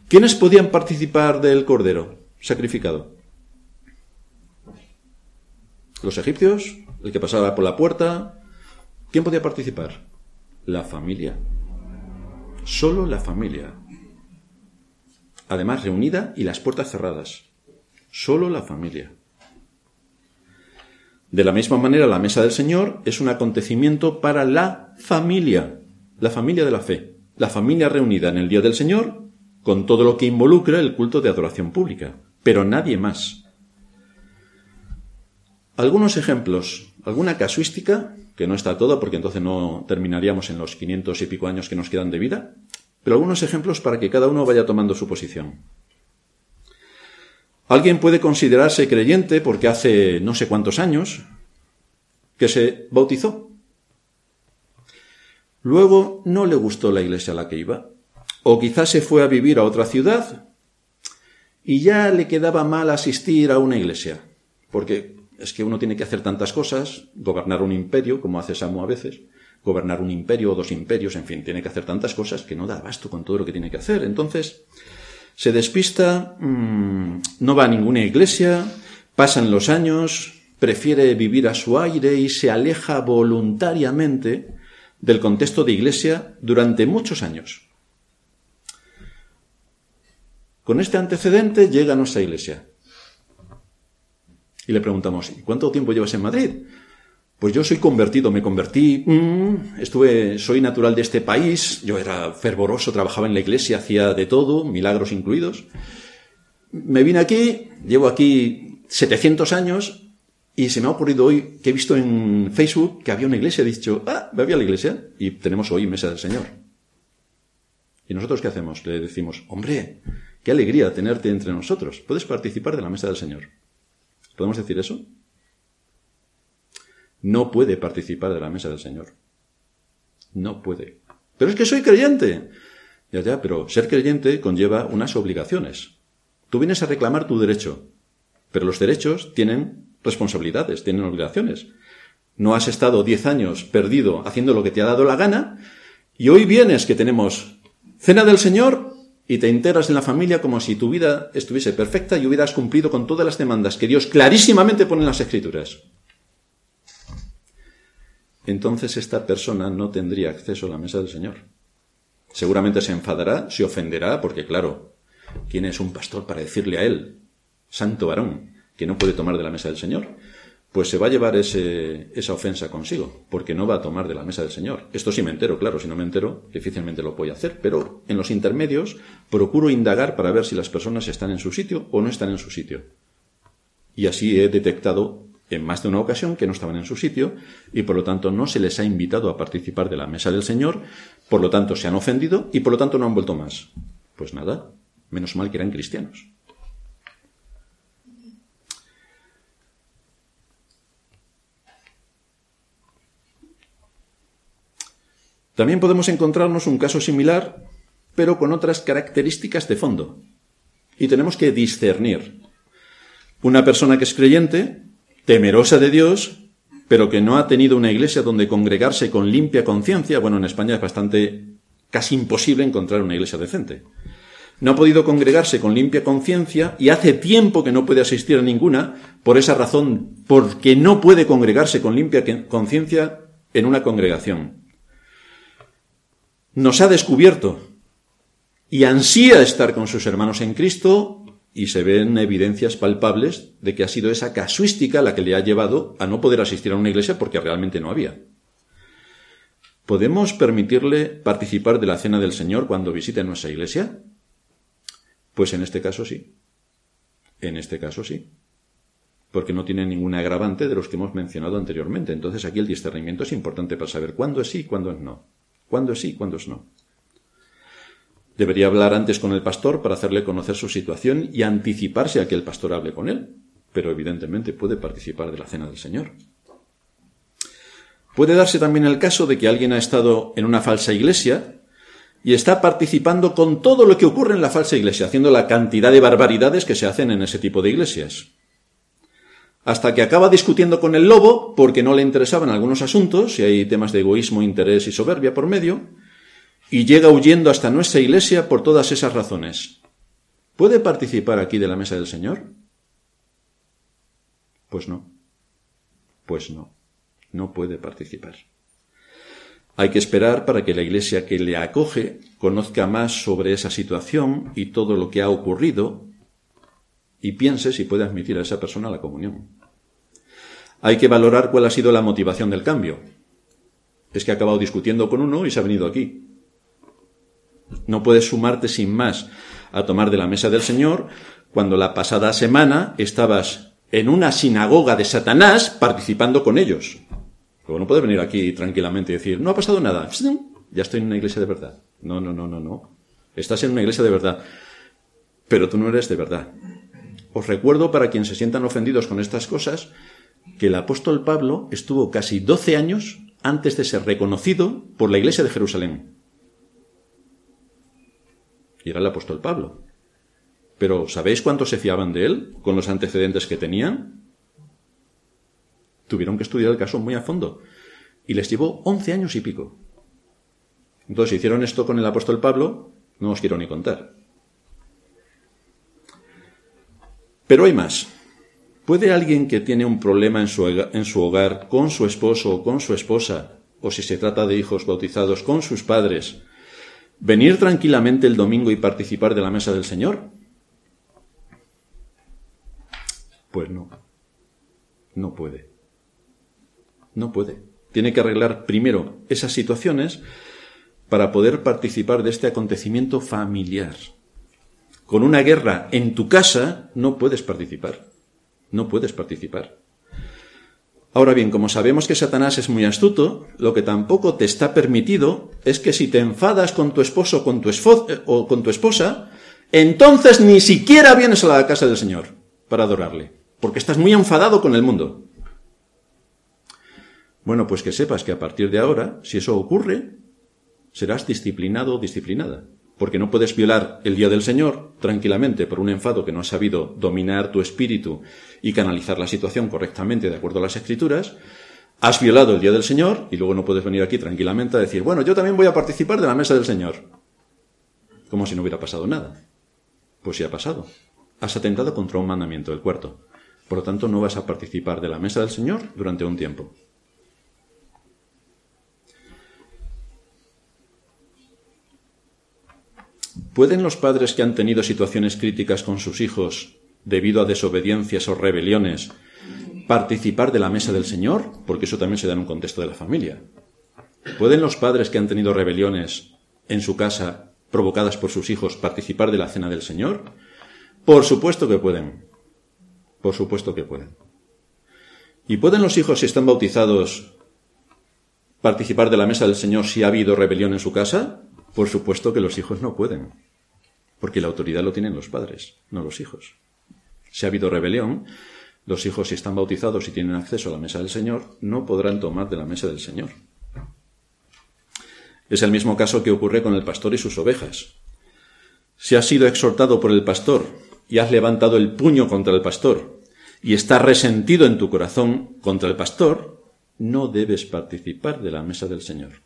¿Quiénes podían participar del cordero sacrificado? Los egipcios, el que pasaba por la puerta. ¿Quién podía participar? La familia. Solo la familia. Además, reunida y las puertas cerradas. Solo la familia. De la misma manera, la mesa del Señor es un acontecimiento para la familia, la familia de la fe, la familia reunida en el día del Señor con todo lo que involucra el culto de adoración pública, pero nadie más. Algunos ejemplos, alguna casuística, que no está toda porque entonces no terminaríamos en los 500 y pico años que nos quedan de vida, pero algunos ejemplos para que cada uno vaya tomando su posición. Alguien puede considerarse creyente porque hace no sé cuántos años que se bautizó. Luego no le gustó la iglesia a la que iba o quizás se fue a vivir a otra ciudad y ya le quedaba mal asistir a una iglesia, porque es que uno tiene que hacer tantas cosas, gobernar un imperio, como hace Samu a veces, gobernar un imperio o dos imperios, en fin, tiene que hacer tantas cosas que no da abasto con todo lo que tiene que hacer. Entonces, se despista, mm, no va a ninguna iglesia, pasan los años, prefiere vivir a su aire y se aleja voluntariamente del contexto de iglesia durante muchos años. Con este antecedente llega a nuestra iglesia. Y le preguntamos, ¿y cuánto tiempo llevas en Madrid? Pues yo soy convertido, me convertí, mm, estuve, soy natural de este país, yo era fervoroso, trabajaba en la iglesia, hacía de todo, milagros incluidos. Me vine aquí, llevo aquí 700 años y se me ha ocurrido hoy que he visto en Facebook que había una iglesia, he dicho, ah, me había la iglesia y tenemos hoy mesa del Señor. ¿Y nosotros qué hacemos? Le decimos, hombre, Qué alegría tenerte entre nosotros. Puedes participar de la mesa del Señor. ¿Podemos decir eso? No puede participar de la mesa del Señor. No puede. Pero es que soy creyente. Ya, ya, pero ser creyente conlleva unas obligaciones. Tú vienes a reclamar tu derecho, pero los derechos tienen responsabilidades, tienen obligaciones. No has estado diez años perdido haciendo lo que te ha dado la gana y hoy vienes que tenemos cena del Señor y te enteras en la familia como si tu vida estuviese perfecta y hubieras cumplido con todas las demandas que Dios clarísimamente pone en las Escrituras. Entonces esta persona no tendría acceso a la mesa del Señor. Seguramente se enfadará, se ofenderá, porque claro, ¿quién es un pastor para decirle a él, santo varón, que no puede tomar de la mesa del Señor? Pues se va a llevar esa ofensa consigo, porque no va a tomar de la mesa del Señor. Esto sí me entero, claro, si no me entero, difícilmente lo voy a hacer, pero en los intermedios procuro indagar para ver si las personas están en su sitio o no están en su sitio. Y así he detectado en más de una ocasión que no estaban en su sitio y por lo tanto no se les ha invitado a participar de la mesa del Señor, por lo tanto se han ofendido y por lo tanto no han vuelto más. Pues nada, menos mal que eran cristianos. También podemos encontrarnos un caso similar, pero con otras características de fondo. Y tenemos que discernir. Una persona que es creyente, temerosa de Dios, pero que no ha tenido una iglesia donde congregarse con limpia conciencia, bueno, en España es bastante casi imposible encontrar una iglesia decente. No ha podido congregarse con limpia conciencia y hace tiempo que no puede asistir a ninguna, por esa razón, porque no puede congregarse con limpia conciencia en una congregación nos ha descubierto y ansía estar con sus hermanos en Cristo y se ven evidencias palpables de que ha sido esa casuística la que le ha llevado a no poder asistir a una iglesia porque realmente no había. ¿Podemos permitirle participar de la cena del Señor cuando visite nuestra iglesia? Pues en este caso sí. En este caso sí. Porque no tiene ningún agravante de los que hemos mencionado anteriormente. Entonces aquí el discernimiento es importante para saber cuándo es sí y cuándo es no. ¿Cuándo sí, cuándo es no? Debería hablar antes con el pastor para hacerle conocer su situación y anticiparse a que el pastor hable con él, pero evidentemente puede participar de la cena del Señor. Puede darse también el caso de que alguien ha estado en una falsa iglesia y está participando con todo lo que ocurre en la falsa iglesia, haciendo la cantidad de barbaridades que se hacen en ese tipo de iglesias hasta que acaba discutiendo con el lobo porque no le interesaban algunos asuntos, y hay temas de egoísmo, interés y soberbia por medio, y llega huyendo hasta nuestra iglesia por todas esas razones. ¿Puede participar aquí de la mesa del Señor? Pues no. Pues no. No puede participar. Hay que esperar para que la iglesia que le acoge conozca más sobre esa situación y todo lo que ha ocurrido y piense si puede admitir a esa persona la comunión. Hay que valorar cuál ha sido la motivación del cambio. Es que ha acabado discutiendo con uno y se ha venido aquí. No puedes sumarte sin más a tomar de la mesa del Señor cuando la pasada semana estabas en una sinagoga de Satanás participando con ellos. Luego no puedes venir aquí tranquilamente y decir, no ha pasado nada, ya estoy en una iglesia de verdad. No, no, no, no, no. Estás en una iglesia de verdad, pero tú no eres de verdad. Os recuerdo, para quienes se sientan ofendidos con estas cosas, que el apóstol Pablo estuvo casi doce años antes de ser reconocido por la iglesia de Jerusalén. Y era el apóstol Pablo. Pero ¿sabéis cuánto se fiaban de él con los antecedentes que tenían? Tuvieron que estudiar el caso muy a fondo. Y les llevó once años y pico. Entonces, hicieron esto con el apóstol Pablo, no os quiero ni contar. Pero hay más. ¿Puede alguien que tiene un problema en su, en su, hogar con su esposo o con su esposa, o si se trata de hijos bautizados con sus padres, venir tranquilamente el domingo y participar de la mesa del Señor? Pues no. No puede. No puede. Tiene que arreglar primero esas situaciones para poder participar de este acontecimiento familiar con una guerra en tu casa, no puedes participar. No puedes participar. Ahora bien, como sabemos que Satanás es muy astuto, lo que tampoco te está permitido es que si te enfadas con tu esposo con tu eh, o con tu esposa, entonces ni siquiera vienes a la casa del Señor para adorarle, porque estás muy enfadado con el mundo. Bueno, pues que sepas que a partir de ahora, si eso ocurre, serás disciplinado o disciplinada porque no puedes violar el día del Señor tranquilamente por un enfado que no has sabido dominar tu espíritu y canalizar la situación correctamente de acuerdo a las escrituras, has violado el día del Señor y luego no puedes venir aquí tranquilamente a decir, bueno, yo también voy a participar de la mesa del Señor. Como si no hubiera pasado nada. Pues sí ha pasado. Has atentado contra un mandamiento, el cuarto. Por lo tanto, no vas a participar de la mesa del Señor durante un tiempo. ¿Pueden los padres que han tenido situaciones críticas con sus hijos debido a desobediencias o rebeliones participar de la mesa del Señor? Porque eso también se da en un contexto de la familia. ¿Pueden los padres que han tenido rebeliones en su casa provocadas por sus hijos participar de la cena del Señor? Por supuesto que pueden. Por supuesto que pueden. ¿Y pueden los hijos, si están bautizados, participar de la mesa del Señor si ha habido rebelión en su casa? Por supuesto que los hijos no pueden, porque la autoridad lo tienen los padres, no los hijos. Si ha habido rebelión, los hijos, si están bautizados y tienen acceso a la mesa del Señor, no podrán tomar de la mesa del Señor. Es el mismo caso que ocurre con el pastor y sus ovejas. Si has sido exhortado por el pastor y has levantado el puño contra el pastor y estás resentido en tu corazón contra el pastor, no debes participar de la mesa del Señor.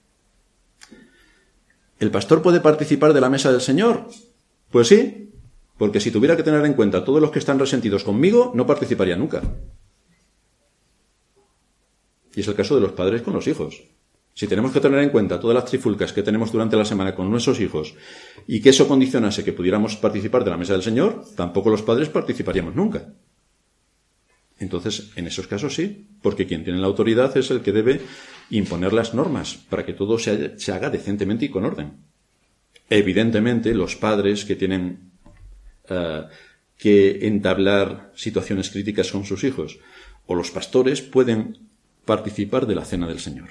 ¿El pastor puede participar de la mesa del Señor? Pues sí, porque si tuviera que tener en cuenta todos los que están resentidos conmigo, no participaría nunca. Y es el caso de los padres con los hijos. Si tenemos que tener en cuenta todas las trifulcas que tenemos durante la semana con nuestros hijos y que eso condicionase que pudiéramos participar de la mesa del Señor, tampoco los padres participaríamos nunca. Entonces, en esos casos sí, porque quien tiene la autoridad es el que debe imponer las normas para que todo se, haga decentemente y con orden. Evidentemente, los padres que tienen eh, que entablar situaciones críticas con sus hijos o los pastores pueden participar de la cena del Señor.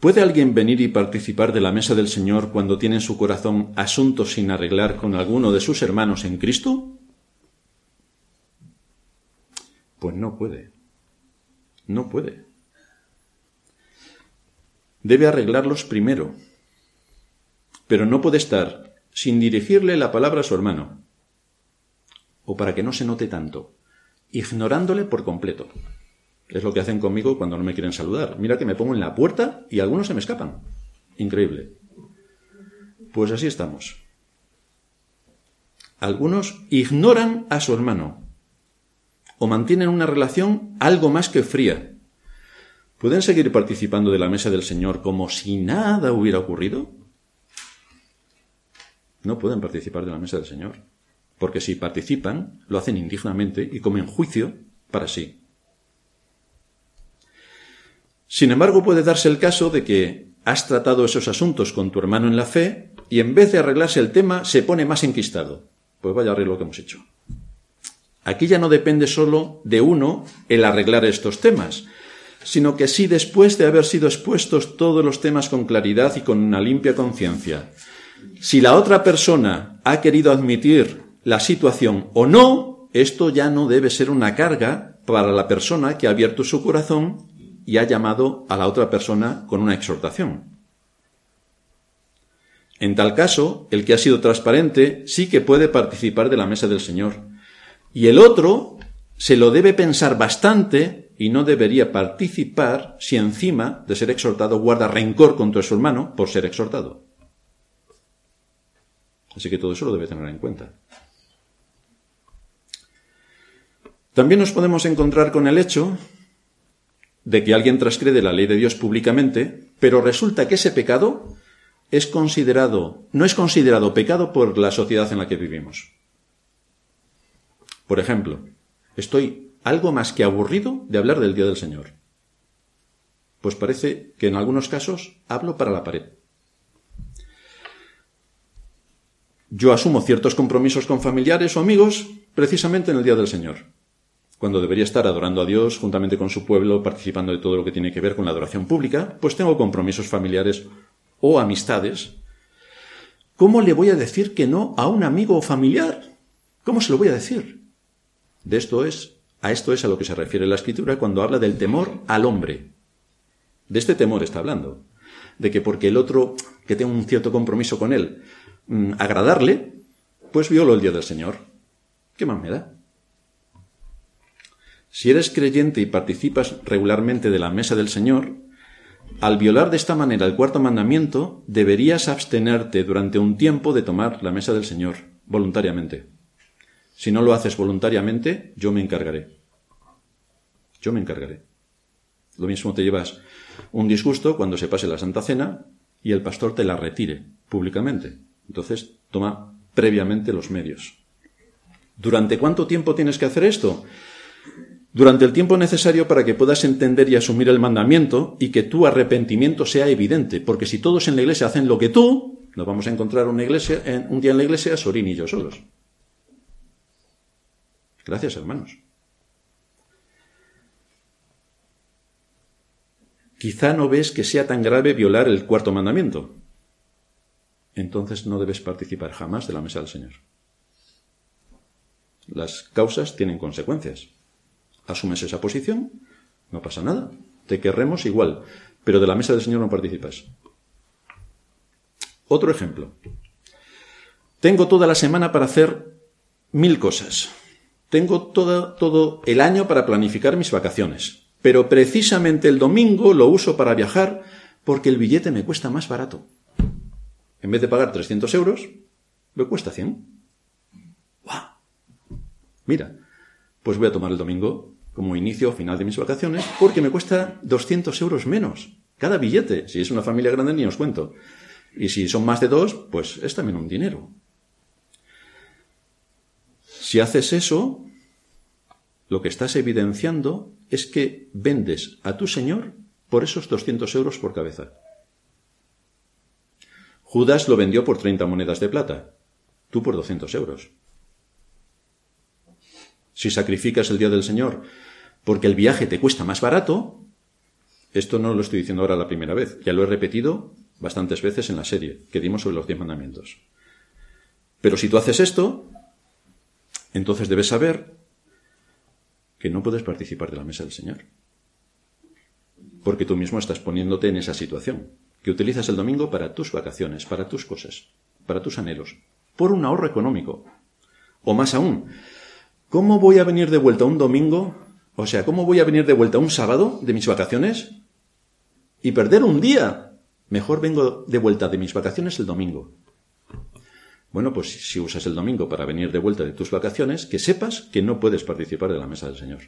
¿Puede alguien venir y participar de la mesa del Señor cuando tiene en su corazón asuntos sin arreglar con alguno de sus hermanos en Cristo? Pues no puede. No puede. Debe arreglarlos primero. Pero no puede estar sin dirigirle la palabra a su hermano. O para que no se note tanto, ignorándole por completo. Es lo que hacen conmigo cuando no me quieren saludar. Mira que me pongo en la puerta y algunos se me escapan. Increíble. Pues así estamos. Algunos ignoran a su hermano o mantienen una relación algo más que fría. ¿Pueden seguir participando de la mesa del Señor como si nada hubiera ocurrido? No pueden participar de la mesa del Señor, porque si participan, lo hacen indignamente y comen juicio para sí. Sin embargo, puede darse el caso de que has tratado esos asuntos con tu hermano en la fe y en vez de arreglarse el tema se pone más enquistado. Pues vaya arreglo que hemos hecho. Aquí ya no depende solo de uno el arreglar estos temas, sino que si después de haber sido expuestos todos los temas con claridad y con una limpia conciencia, si la otra persona ha querido admitir la situación o no, esto ya no debe ser una carga para la persona que ha abierto su corazón y ha llamado a la otra persona con una exhortación. En tal caso, el que ha sido transparente sí que puede participar de la mesa del Señor. Y el otro se lo debe pensar bastante y no debería participar si encima de ser exhortado guarda rencor contra su hermano por ser exhortado. Así que todo eso lo debe tener en cuenta. También nos podemos encontrar con el hecho de que alguien transgrede la ley de Dios públicamente, pero resulta que ese pecado es considerado, no es considerado pecado por la sociedad en la que vivimos. Por ejemplo, estoy algo más que aburrido de hablar del Día del Señor. Pues parece que en algunos casos hablo para la pared. Yo asumo ciertos compromisos con familiares o amigos precisamente en el Día del Señor cuando debería estar adorando a Dios juntamente con su pueblo, participando de todo lo que tiene que ver con la adoración pública, pues tengo compromisos familiares o amistades. ¿Cómo le voy a decir que no a un amigo o familiar? ¿Cómo se lo voy a decir? De esto es, a esto es a lo que se refiere la escritura cuando habla del temor al hombre. De este temor está hablando. De que porque el otro, que tengo un cierto compromiso con él, mm, agradarle, pues violo el día del Señor. ¿Qué más me da? Si eres creyente y participas regularmente de la mesa del Señor, al violar de esta manera el cuarto mandamiento, deberías abstenerte durante un tiempo de tomar la mesa del Señor, voluntariamente. Si no lo haces voluntariamente, yo me encargaré. Yo me encargaré. Lo mismo te llevas un disgusto cuando se pase la Santa Cena y el pastor te la retire públicamente. Entonces, toma previamente los medios. ¿Durante cuánto tiempo tienes que hacer esto? Durante el tiempo necesario para que puedas entender y asumir el mandamiento y que tu arrepentimiento sea evidente. Porque si todos en la iglesia hacen lo que tú, nos vamos a encontrar una iglesia, un día en la iglesia, Sorín y yo solos. Gracias, hermanos. Quizá no ves que sea tan grave violar el cuarto mandamiento. Entonces no debes participar jamás de la mesa del Señor. Las causas tienen consecuencias. Asumes esa posición, no pasa nada. Te querremos igual, pero de la mesa del Señor no participas. Otro ejemplo. Tengo toda la semana para hacer mil cosas. Tengo todo el año para planificar mis vacaciones, pero precisamente el domingo lo uso para viajar porque el billete me cuesta más barato. En vez de pagar 300 euros, me cuesta 100. ¡Guau! Mira, pues voy a tomar el domingo como inicio o final de mis vacaciones porque me cuesta 200 euros menos cada billete. Si es una familia grande ni os cuento. Y si son más de dos, pues es también un dinero. Si haces eso, lo que estás evidenciando es que vendes a tu Señor por esos 200 euros por cabeza. Judas lo vendió por 30 monedas de plata, tú por 200 euros. Si sacrificas el día del Señor porque el viaje te cuesta más barato, esto no lo estoy diciendo ahora la primera vez, ya lo he repetido bastantes veces en la serie que dimos sobre los diez mandamientos. Pero si tú haces esto, entonces debes saber que no puedes participar de la mesa del Señor. Porque tú mismo estás poniéndote en esa situación, que utilizas el domingo para tus vacaciones, para tus cosas, para tus anhelos, por un ahorro económico. O más aún, ¿cómo voy a venir de vuelta un domingo? O sea, ¿cómo voy a venir de vuelta un sábado de mis vacaciones y perder un día? Mejor vengo de vuelta de mis vacaciones el domingo. Bueno, pues si usas el domingo para venir de vuelta de tus vacaciones, que sepas que no puedes participar de la mesa del Señor.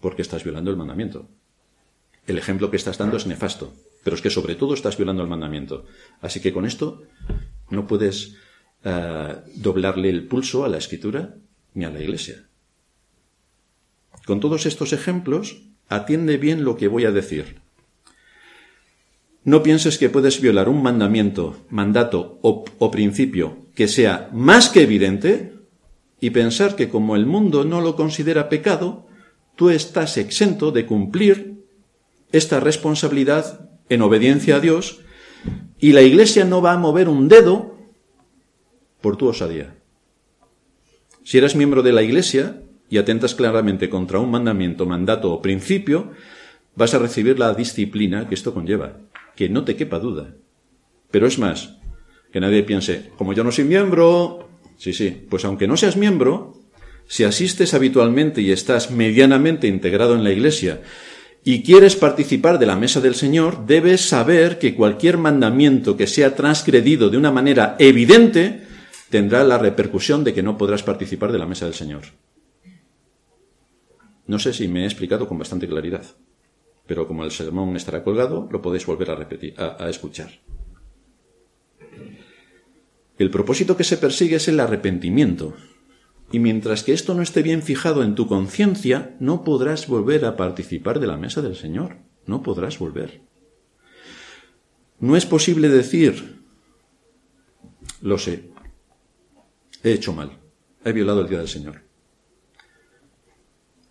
Porque estás violando el mandamiento. El ejemplo que estás dando es nefasto, pero es que sobre todo estás violando el mandamiento. Así que con esto no puedes eh, doblarle el pulso a la escritura ni a la iglesia. Con todos estos ejemplos, atiende bien lo que voy a decir. No pienses que puedes violar un mandamiento, mandato o, principio que sea más que evidente y pensar que como el mundo no lo considera pecado, tú estás exento de cumplir esta responsabilidad en obediencia a Dios y la Iglesia no va a mover un dedo por tu osadía. Si eres miembro de la Iglesia y atentas claramente contra un mandamiento, mandato o principio, vas a recibir la disciplina que esto conlleva que no te quepa duda. Pero es más, que nadie piense, como yo no soy miembro, sí, sí, pues aunque no seas miembro, si asistes habitualmente y estás medianamente integrado en la Iglesia y quieres participar de la mesa del Señor, debes saber que cualquier mandamiento que sea transgredido de una manera evidente tendrá la repercusión de que no podrás participar de la mesa del Señor. No sé si me he explicado con bastante claridad pero como el sermón estará colgado, lo podéis volver a, repetir, a, escuchar. El propósito que se persigue es el arrepentimiento. Y mientras que esto no esté bien fijado en tu conciencia, no podrás volver a participar de la mesa del Señor. No podrás volver. No es posible decir, lo sé, he hecho mal, he violado el día del Señor.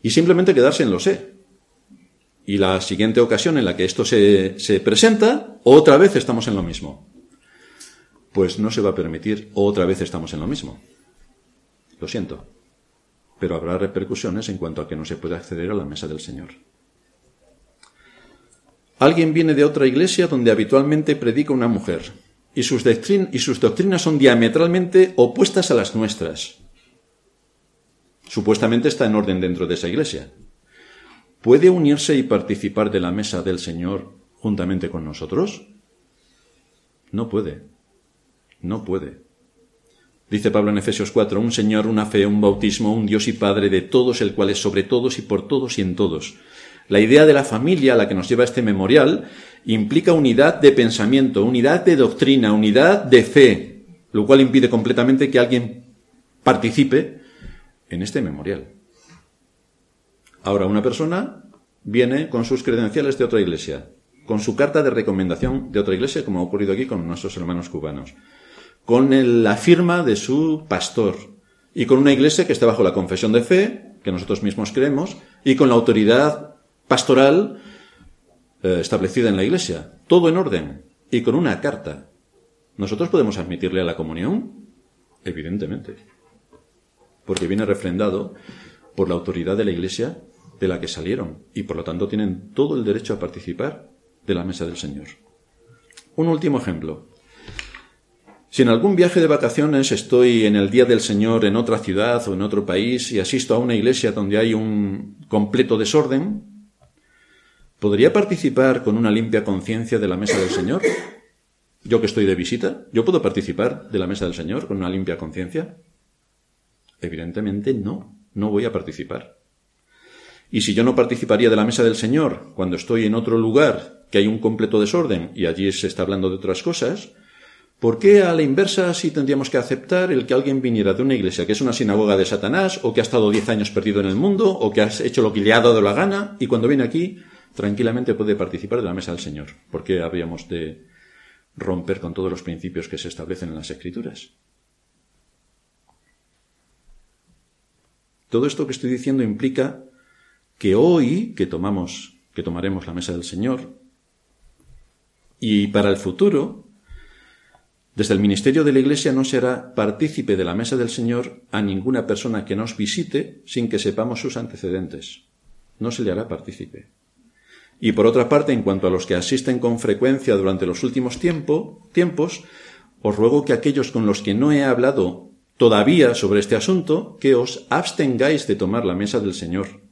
Y simplemente quedarse en lo sé, y la siguiente ocasión en la que esto se, presenta, otra vez estamos en lo mismo. Pues no se va a permitir otra vez estamos en lo mismo. Lo siento. Pero habrá repercusiones en cuanto a que no se puede acceder a la mesa del Señor. Alguien viene de otra iglesia donde habitualmente predica una mujer y sus, y sus doctrinas son diametralmente opuestas a las nuestras. Supuestamente está en orden dentro de esa iglesia, ¿puede unirse y participar de la mesa del Señor juntamente con nosotros? No puede. No puede. Dice Pablo en Efesios 4, un Señor, una fe, un bautismo, un Dios y Padre de todos, el cual es sobre todos y por todos y en todos. La idea de la familia a la que nos lleva este memorial implica unidad de pensamiento, unidad de doctrina, unidad de fe, lo cual impide completamente que alguien participe en este memorial. Ahora, una persona viene con sus credenciales de otra iglesia, con su carta de recomendación de otra iglesia, como ha ocurrido aquí con nuestros hermanos cubanos, con la firma de su pastor y con una iglesia que está bajo la confesión de fe, que nosotros mismos creemos, y con la autoridad pastoral eh, establecida en la iglesia. Todo en orden y con una carta. ¿Nosotros podemos admitirle a la comunión? Evidentemente. Porque viene refrendado por la autoridad de la iglesia de la que salieron y por lo tanto tienen todo el derecho a participar de la mesa del Señor. Un último ejemplo. Si en algún viaje de vacaciones estoy en el Día del Señor en otra ciudad o en otro país y asisto a una iglesia donde hay un completo desorden, ¿podría participar con una limpia conciencia de la mesa del Señor? Yo que estoy de visita, ¿yo puedo participar de la mesa del Señor con una limpia conciencia? Evidentemente no, no voy a participar. Y si yo no participaría de la mesa del Señor cuando estoy en otro lugar que hay un completo desorden y allí se está hablando de otras cosas, ¿por qué a la inversa sí tendríamos que aceptar el que alguien viniera de una iglesia que es una sinagoga de Satanás o que ha estado diez años perdido en el mundo o que ha hecho lo que le ha dado la gana y cuando viene aquí tranquilamente puede participar de la mesa del Señor? ¿Por qué habríamos de romper con todos los principios que se establecen en las Escrituras? Todo esto que estoy diciendo implica que hoy, que tomamos, que tomaremos la mesa del Señor, y para el futuro, desde el ministerio de la Iglesia no será partícipe de la mesa del Señor a ninguna persona que nos visite sin que sepamos sus antecedentes. No se le hará partícipe. Y por otra parte, en cuanto a los que asisten con frecuencia durante los últimos tiempos, os ruego que aquellos con los que no he hablado todavía sobre este asunto, que os abstengáis de tomar la mesa del Señor,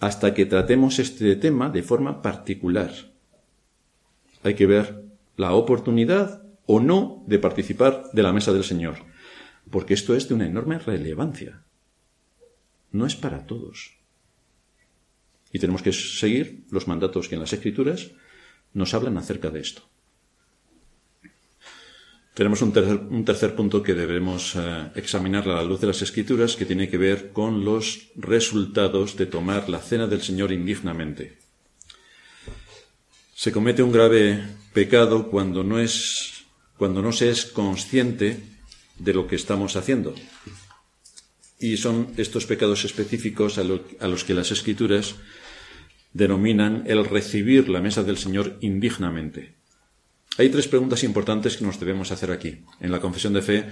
hasta que tratemos este tema de forma particular. Hay que ver la oportunidad o no de participar de la mesa del Señor, porque esto es de una enorme relevancia. No es para todos. Y tenemos que seguir los mandatos que en las Escrituras nos hablan acerca de esto. Tenemos un tercer, punto que debemos eh, examinar a la luz de las Escrituras que tiene que ver con los resultados de tomar la cena del Señor indignamente. Se comete un grave pecado cuando no, es, cuando no se es consciente de lo que estamos haciendo. Y son estos pecados específicos a los que las Escrituras denominan el recibir la mesa del Señor indignamente. Hay tres preguntas importantes que nos debemos hacer aquí. En la confesión de fe,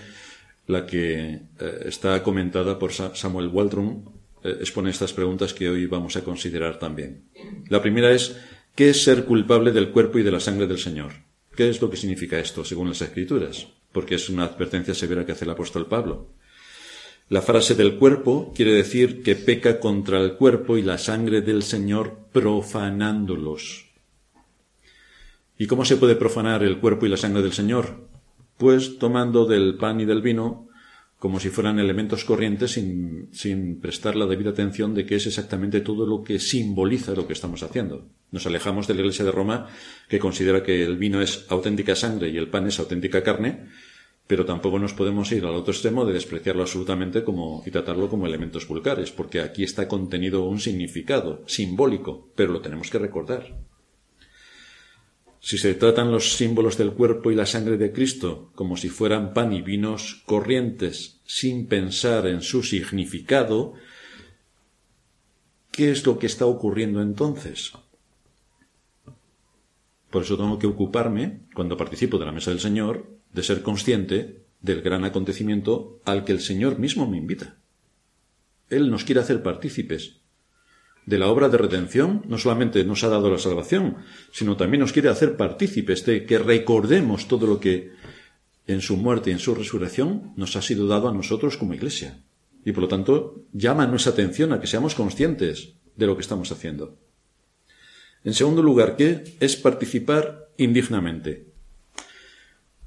la que eh, está comentada por Samuel Waldron eh, expone estas preguntas que hoy vamos a considerar también. La primera es, ¿qué es ser culpable del cuerpo y de la sangre del Señor? ¿Qué es lo que significa esto según las Escrituras? Porque es una advertencia severa que hace el apóstol Pablo. La frase del cuerpo quiere decir que peca contra el cuerpo y la sangre del Señor profanándolos. ¿Y cómo se puede profanar el cuerpo y la sangre del Señor? Pues tomando del pan y del vino como si fueran elementos corrientes sin, sin, prestar la debida atención de que es exactamente todo lo que simboliza lo que estamos haciendo. Nos alejamos de la Iglesia de Roma, que considera que el vino es auténtica sangre y el pan es auténtica carne, pero tampoco nos podemos ir al otro extremo de despreciarlo absolutamente como, y tratarlo como elementos vulgares, porque aquí está contenido un significado simbólico, pero lo tenemos que recordar. Si se tratan los símbolos del cuerpo y la sangre de Cristo como si fueran pan y vinos corrientes sin pensar en su significado, ¿qué es lo que está ocurriendo entonces? Por eso tengo que ocuparme, cuando participo de la mesa del Señor, de ser consciente del gran acontecimiento al que el Señor mismo me invita. Él nos quiere hacer partícipes de la obra de redención, no solamente nos ha dado la salvación, sino también nos quiere hacer partícipes de que recordemos todo lo que en su muerte y en su resurrección nos ha sido dado a nosotros como iglesia. Y por lo tanto llama nuestra atención a que seamos conscientes de lo que estamos haciendo. En segundo lugar, ¿qué es participar indignamente?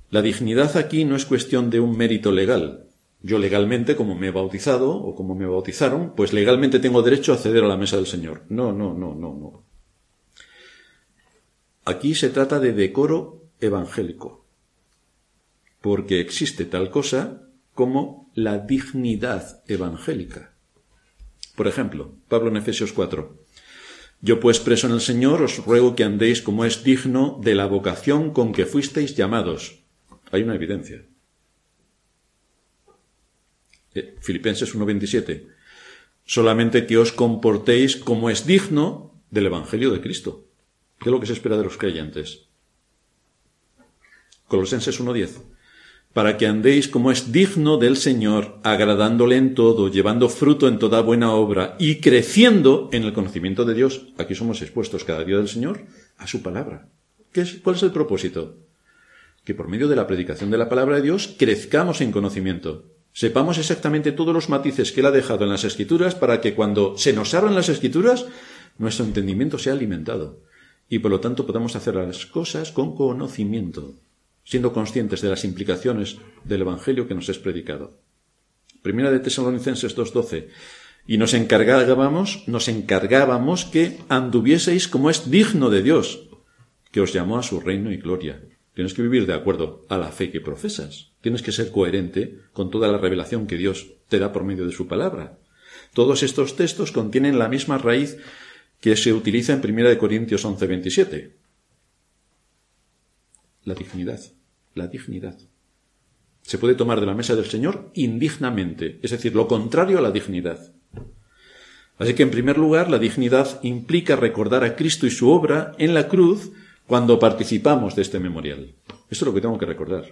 La dignidad aquí no es cuestión de un mérito legal, yo legalmente, como me he bautizado o como me bautizaron, pues legalmente tengo derecho a acceder a la mesa del Señor. No, no, no, no, no. Aquí se trata de decoro evangélico, porque existe tal cosa como la dignidad evangélica. Por ejemplo, Pablo en Efesios 4. Yo pues preso en el Señor os ruego que andéis como es digno de la vocación con que fuisteis llamados. Hay una evidencia. Eh, Filipenses 1.27. Solamente que os comportéis como es digno del Evangelio de Cristo. ¿Qué es lo que se espera de los creyentes? Colosenses 1.10 para que andéis como es digno del Señor, agradándole en todo, llevando fruto en toda buena obra y creciendo en el conocimiento de Dios. Aquí somos expuestos cada día del Señor a su palabra. ¿Qué es, ¿Cuál es el propósito? Que por medio de la predicación de la palabra de Dios crezcamos en conocimiento. Sepamos exactamente todos los matices que Él ha dejado en las Escrituras para que cuando se nos abran las Escrituras, nuestro entendimiento sea alimentado y por lo tanto podamos hacer las cosas con conocimiento siendo conscientes de las implicaciones del Evangelio que nos es predicado. Primera de Tesalonicenses 2.12. Y nos encargábamos, nos encargábamos que anduvieseis como es digno de Dios, que os llamó a su reino y gloria. Tienes que vivir de acuerdo a la fe que profesas. Tienes que ser coherente con toda la revelación que Dios te da por medio de su palabra. Todos estos textos contienen la misma raíz que se utiliza en Primera de Corintios 11.27. La dignidad la dignidad. Se puede tomar de la mesa del Señor indignamente, es decir, lo contrario a la dignidad. Así que, en primer lugar, la dignidad implica recordar a Cristo y su obra en la cruz cuando participamos de este memorial. Esto es lo que tengo que recordar.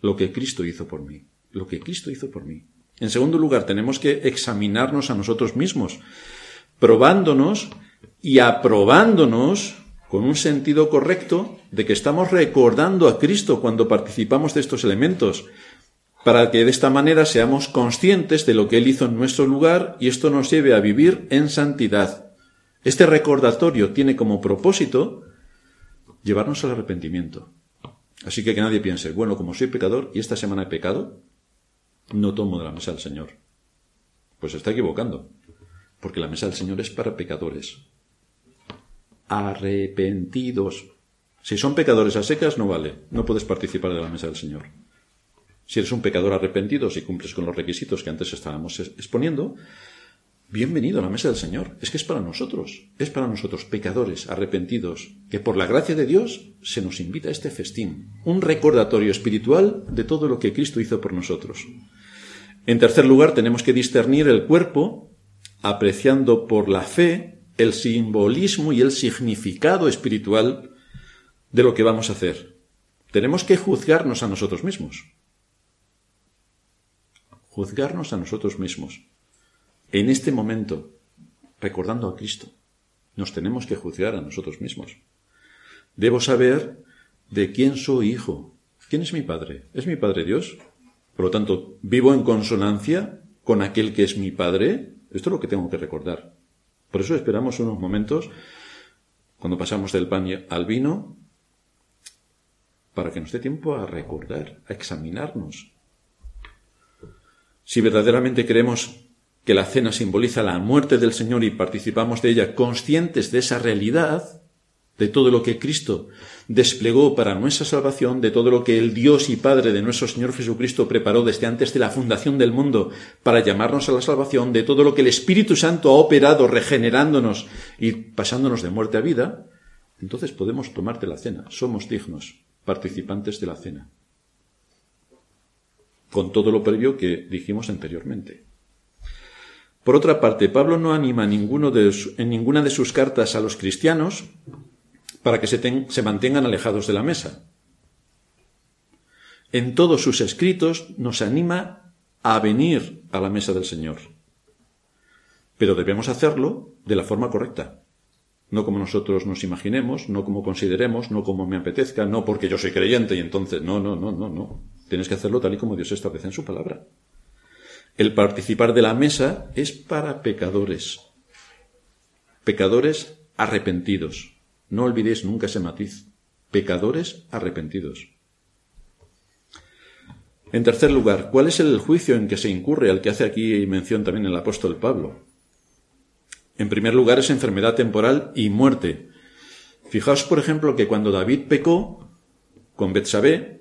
Lo que Cristo hizo por mí. Lo que Cristo hizo por mí. En segundo lugar, tenemos que examinarnos a nosotros mismos, probándonos y aprobándonos con un sentido correcto de que estamos recordando a Cristo cuando participamos de estos elementos, para que de esta manera seamos conscientes de lo que Él hizo en nuestro lugar y esto nos lleve a vivir en santidad. Este recordatorio tiene como propósito llevarnos al arrepentimiento. Así que que nadie piense, bueno, como soy pecador y esta semana he pecado, no tomo de la mesa del Señor. Pues se está equivocando, porque la mesa del Señor es para pecadores arrepentidos. Si son pecadores a secas, no vale, no puedes participar de la mesa del Señor. Si eres un pecador arrepentido, si cumples con los requisitos que antes estábamos exponiendo, bienvenido a la mesa del Señor. Es que es para nosotros, es para nosotros, pecadores arrepentidos, que por la gracia de Dios se nos invita a este festín, un recordatorio espiritual de todo lo que Cristo hizo por nosotros. En tercer lugar, tenemos que discernir el cuerpo, apreciando por la fe el simbolismo y el significado espiritual de lo que vamos a hacer. Tenemos que juzgarnos a nosotros mismos. Juzgarnos a nosotros mismos. En este momento, recordando a Cristo, nos tenemos que juzgar a nosotros mismos. Debo saber de quién soy hijo. ¿Quién es mi Padre? ¿Es mi Padre Dios? Por lo tanto, ¿vivo en consonancia con aquel que es mi Padre? Esto es lo que tengo que recordar. Por eso esperamos unos momentos, cuando pasamos del pan al vino, para que nos dé tiempo a recordar, a examinarnos. Si verdaderamente creemos que la cena simboliza la muerte del Señor y participamos de ella conscientes de esa realidad, de todo lo que Cristo desplegó para nuestra salvación, de todo lo que el Dios y Padre de nuestro Señor Jesucristo preparó desde antes de la fundación del mundo para llamarnos a la salvación, de todo lo que el Espíritu Santo ha operado regenerándonos y pasándonos de muerte a vida, entonces podemos tomar de la cena. Somos dignos participantes de la cena. Con todo lo previo que dijimos anteriormente. Por otra parte, Pablo no anima ninguno en ninguna de sus cartas a los cristianos para que se, se mantengan alejados de la mesa. En todos sus escritos nos anima a venir a la mesa del Señor. Pero debemos hacerlo de la forma correcta. No como nosotros nos imaginemos, no como consideremos, no como me apetezca, no porque yo soy creyente y entonces. No, no, no, no, no. Tienes que hacerlo tal y como Dios establece en su palabra. El participar de la mesa es para pecadores. Pecadores arrepentidos. No olvidéis nunca ese matiz. Pecadores arrepentidos. En tercer lugar, ¿cuál es el juicio en que se incurre al que hace aquí mención también el apóstol Pablo? En primer lugar es enfermedad temporal y muerte. Fijaos, por ejemplo, que cuando David pecó con Betsabé,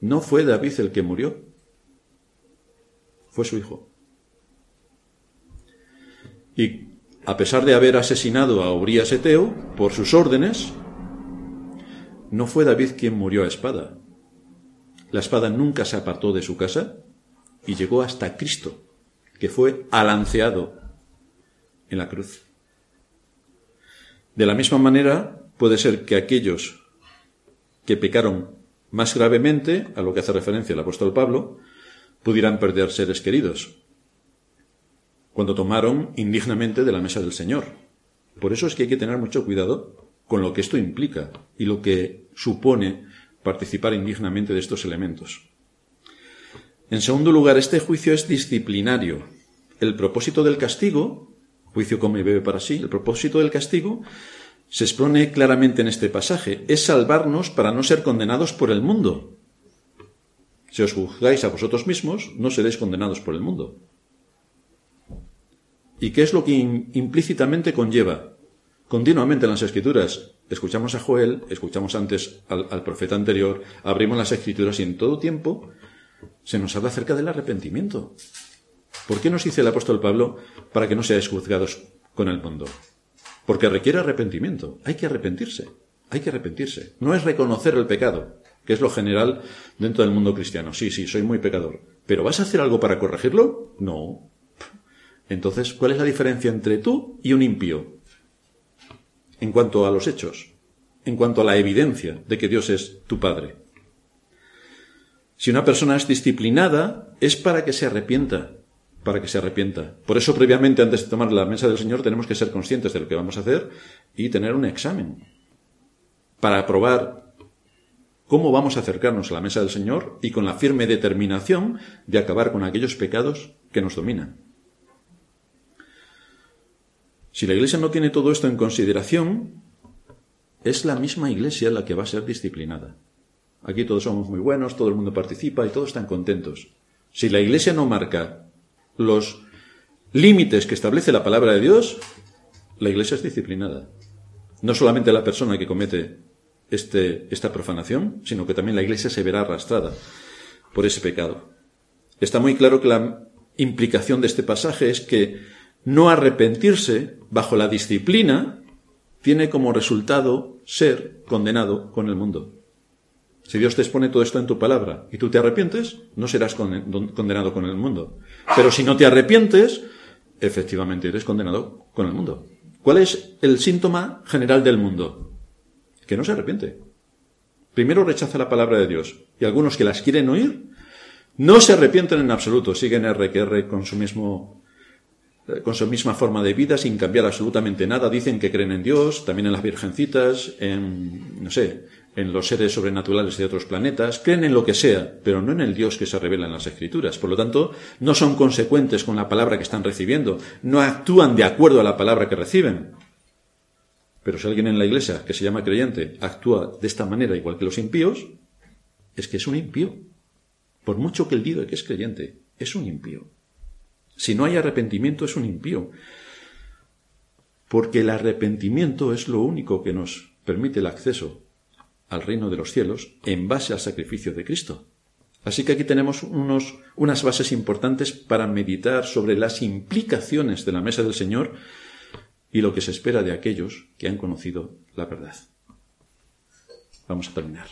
no fue David el que murió. Fue su hijo. Y a pesar de haber asesinado a Urias Eteo por sus órdenes, no fue David quien murió a espada. La espada nunca se apartó de su casa y llegó hasta Cristo, que fue alanceado en la cruz. De la misma manera, puede ser que aquellos que pecaron más gravemente, a lo que hace referencia el apóstol Pablo, pudieran perder seres queridos, cuando tomaron indignamente de la mesa del Señor. Por eso es que hay que tener mucho cuidado con lo que esto implica y lo que supone participar indignamente de estos elementos. En segundo lugar, este juicio es disciplinario. El propósito del castigo, juicio come y bebe para sí, el propósito del castigo se expone claramente en este pasaje, es salvarnos para no ser condenados por el mundo. Si os juzgáis a vosotros mismos, no seréis condenados por el mundo. ¿Y qué es lo que implícitamente conlleva? Continuamente en las escrituras escuchamos a Joel, escuchamos antes al, profeta anterior, abrimos las escrituras y en todo tiempo se nos habla acerca del arrepentimiento. ¿Por qué nos dice el apóstol Pablo para que no seáis juzgados con el mundo? Porque requiere arrepentimiento. Hay que arrepentirse. Hay que arrepentirse. No es reconocer el pecado, que es lo general dentro del mundo cristiano. Sí, sí, soy muy pecador. ¿Pero vas a hacer algo para corregirlo? No. Entonces, ¿cuál es la diferencia entre tú y un impío? En cuanto a los hechos, en cuanto a la evidencia de que Dios es tu Padre. Si una persona es disciplinada, es para que se arrepienta, para que se arrepienta. Por eso, previamente, antes de tomar la mesa del Señor, tenemos que ser conscientes de lo que vamos a hacer y tener un examen para probar cómo vamos a acercarnos a la mesa del Señor y con la firme determinación de acabar con aquellos pecados que nos dominan. Si la Iglesia no tiene todo esto en consideración, es la misma Iglesia la que va a ser disciplinada. Aquí todos somos muy buenos, todo el mundo participa y todos están contentos. Si la Iglesia no marca los límites que establece la palabra de Dios, la Iglesia es disciplinada. No solamente la persona que comete este, esta profanación, sino que también la Iglesia se verá arrastrada por ese pecado. Está muy claro que la implicación de este pasaje es que no arrepentirse bajo la disciplina tiene como resultado ser condenado con el mundo. Si Dios te expone todo esto en tu palabra y tú te arrepientes, no serás condenado con el mundo. Pero si no te arrepientes, efectivamente eres condenado con el mundo. ¿Cuál es el síntoma general del mundo? Que no se arrepiente. Primero rechaza la palabra de Dios y algunos que las quieren oír no se arrepienten en absoluto, siguen R que R con su eh, con su misma forma de vida, sin cambiar absolutamente nada. Dicen que creen en Dios, también en las virgencitas, en, no sé, en los seres sobrenaturales de otros planetas, creen en lo que sea, pero no en el Dios que se revela en las Escrituras. Por lo tanto, no son consecuentes con la palabra que están recibiendo, no actúan de acuerdo a la palabra que reciben. Pero si alguien en la iglesia que se llama creyente actúa de esta manera igual que los impíos, es que es un impío. Por mucho que él diga que es creyente, es un impío. Si no hay arrepentimiento es un impío. Porque el arrepentimiento es lo único que nos permite el acceso al reino de los cielos en base al sacrificio de Cristo. Así que aquí tenemos unos, unas bases importantes para meditar sobre las implicaciones de la mesa del Señor y lo que se espera de aquellos que han conocido la verdad. Vamos a terminar.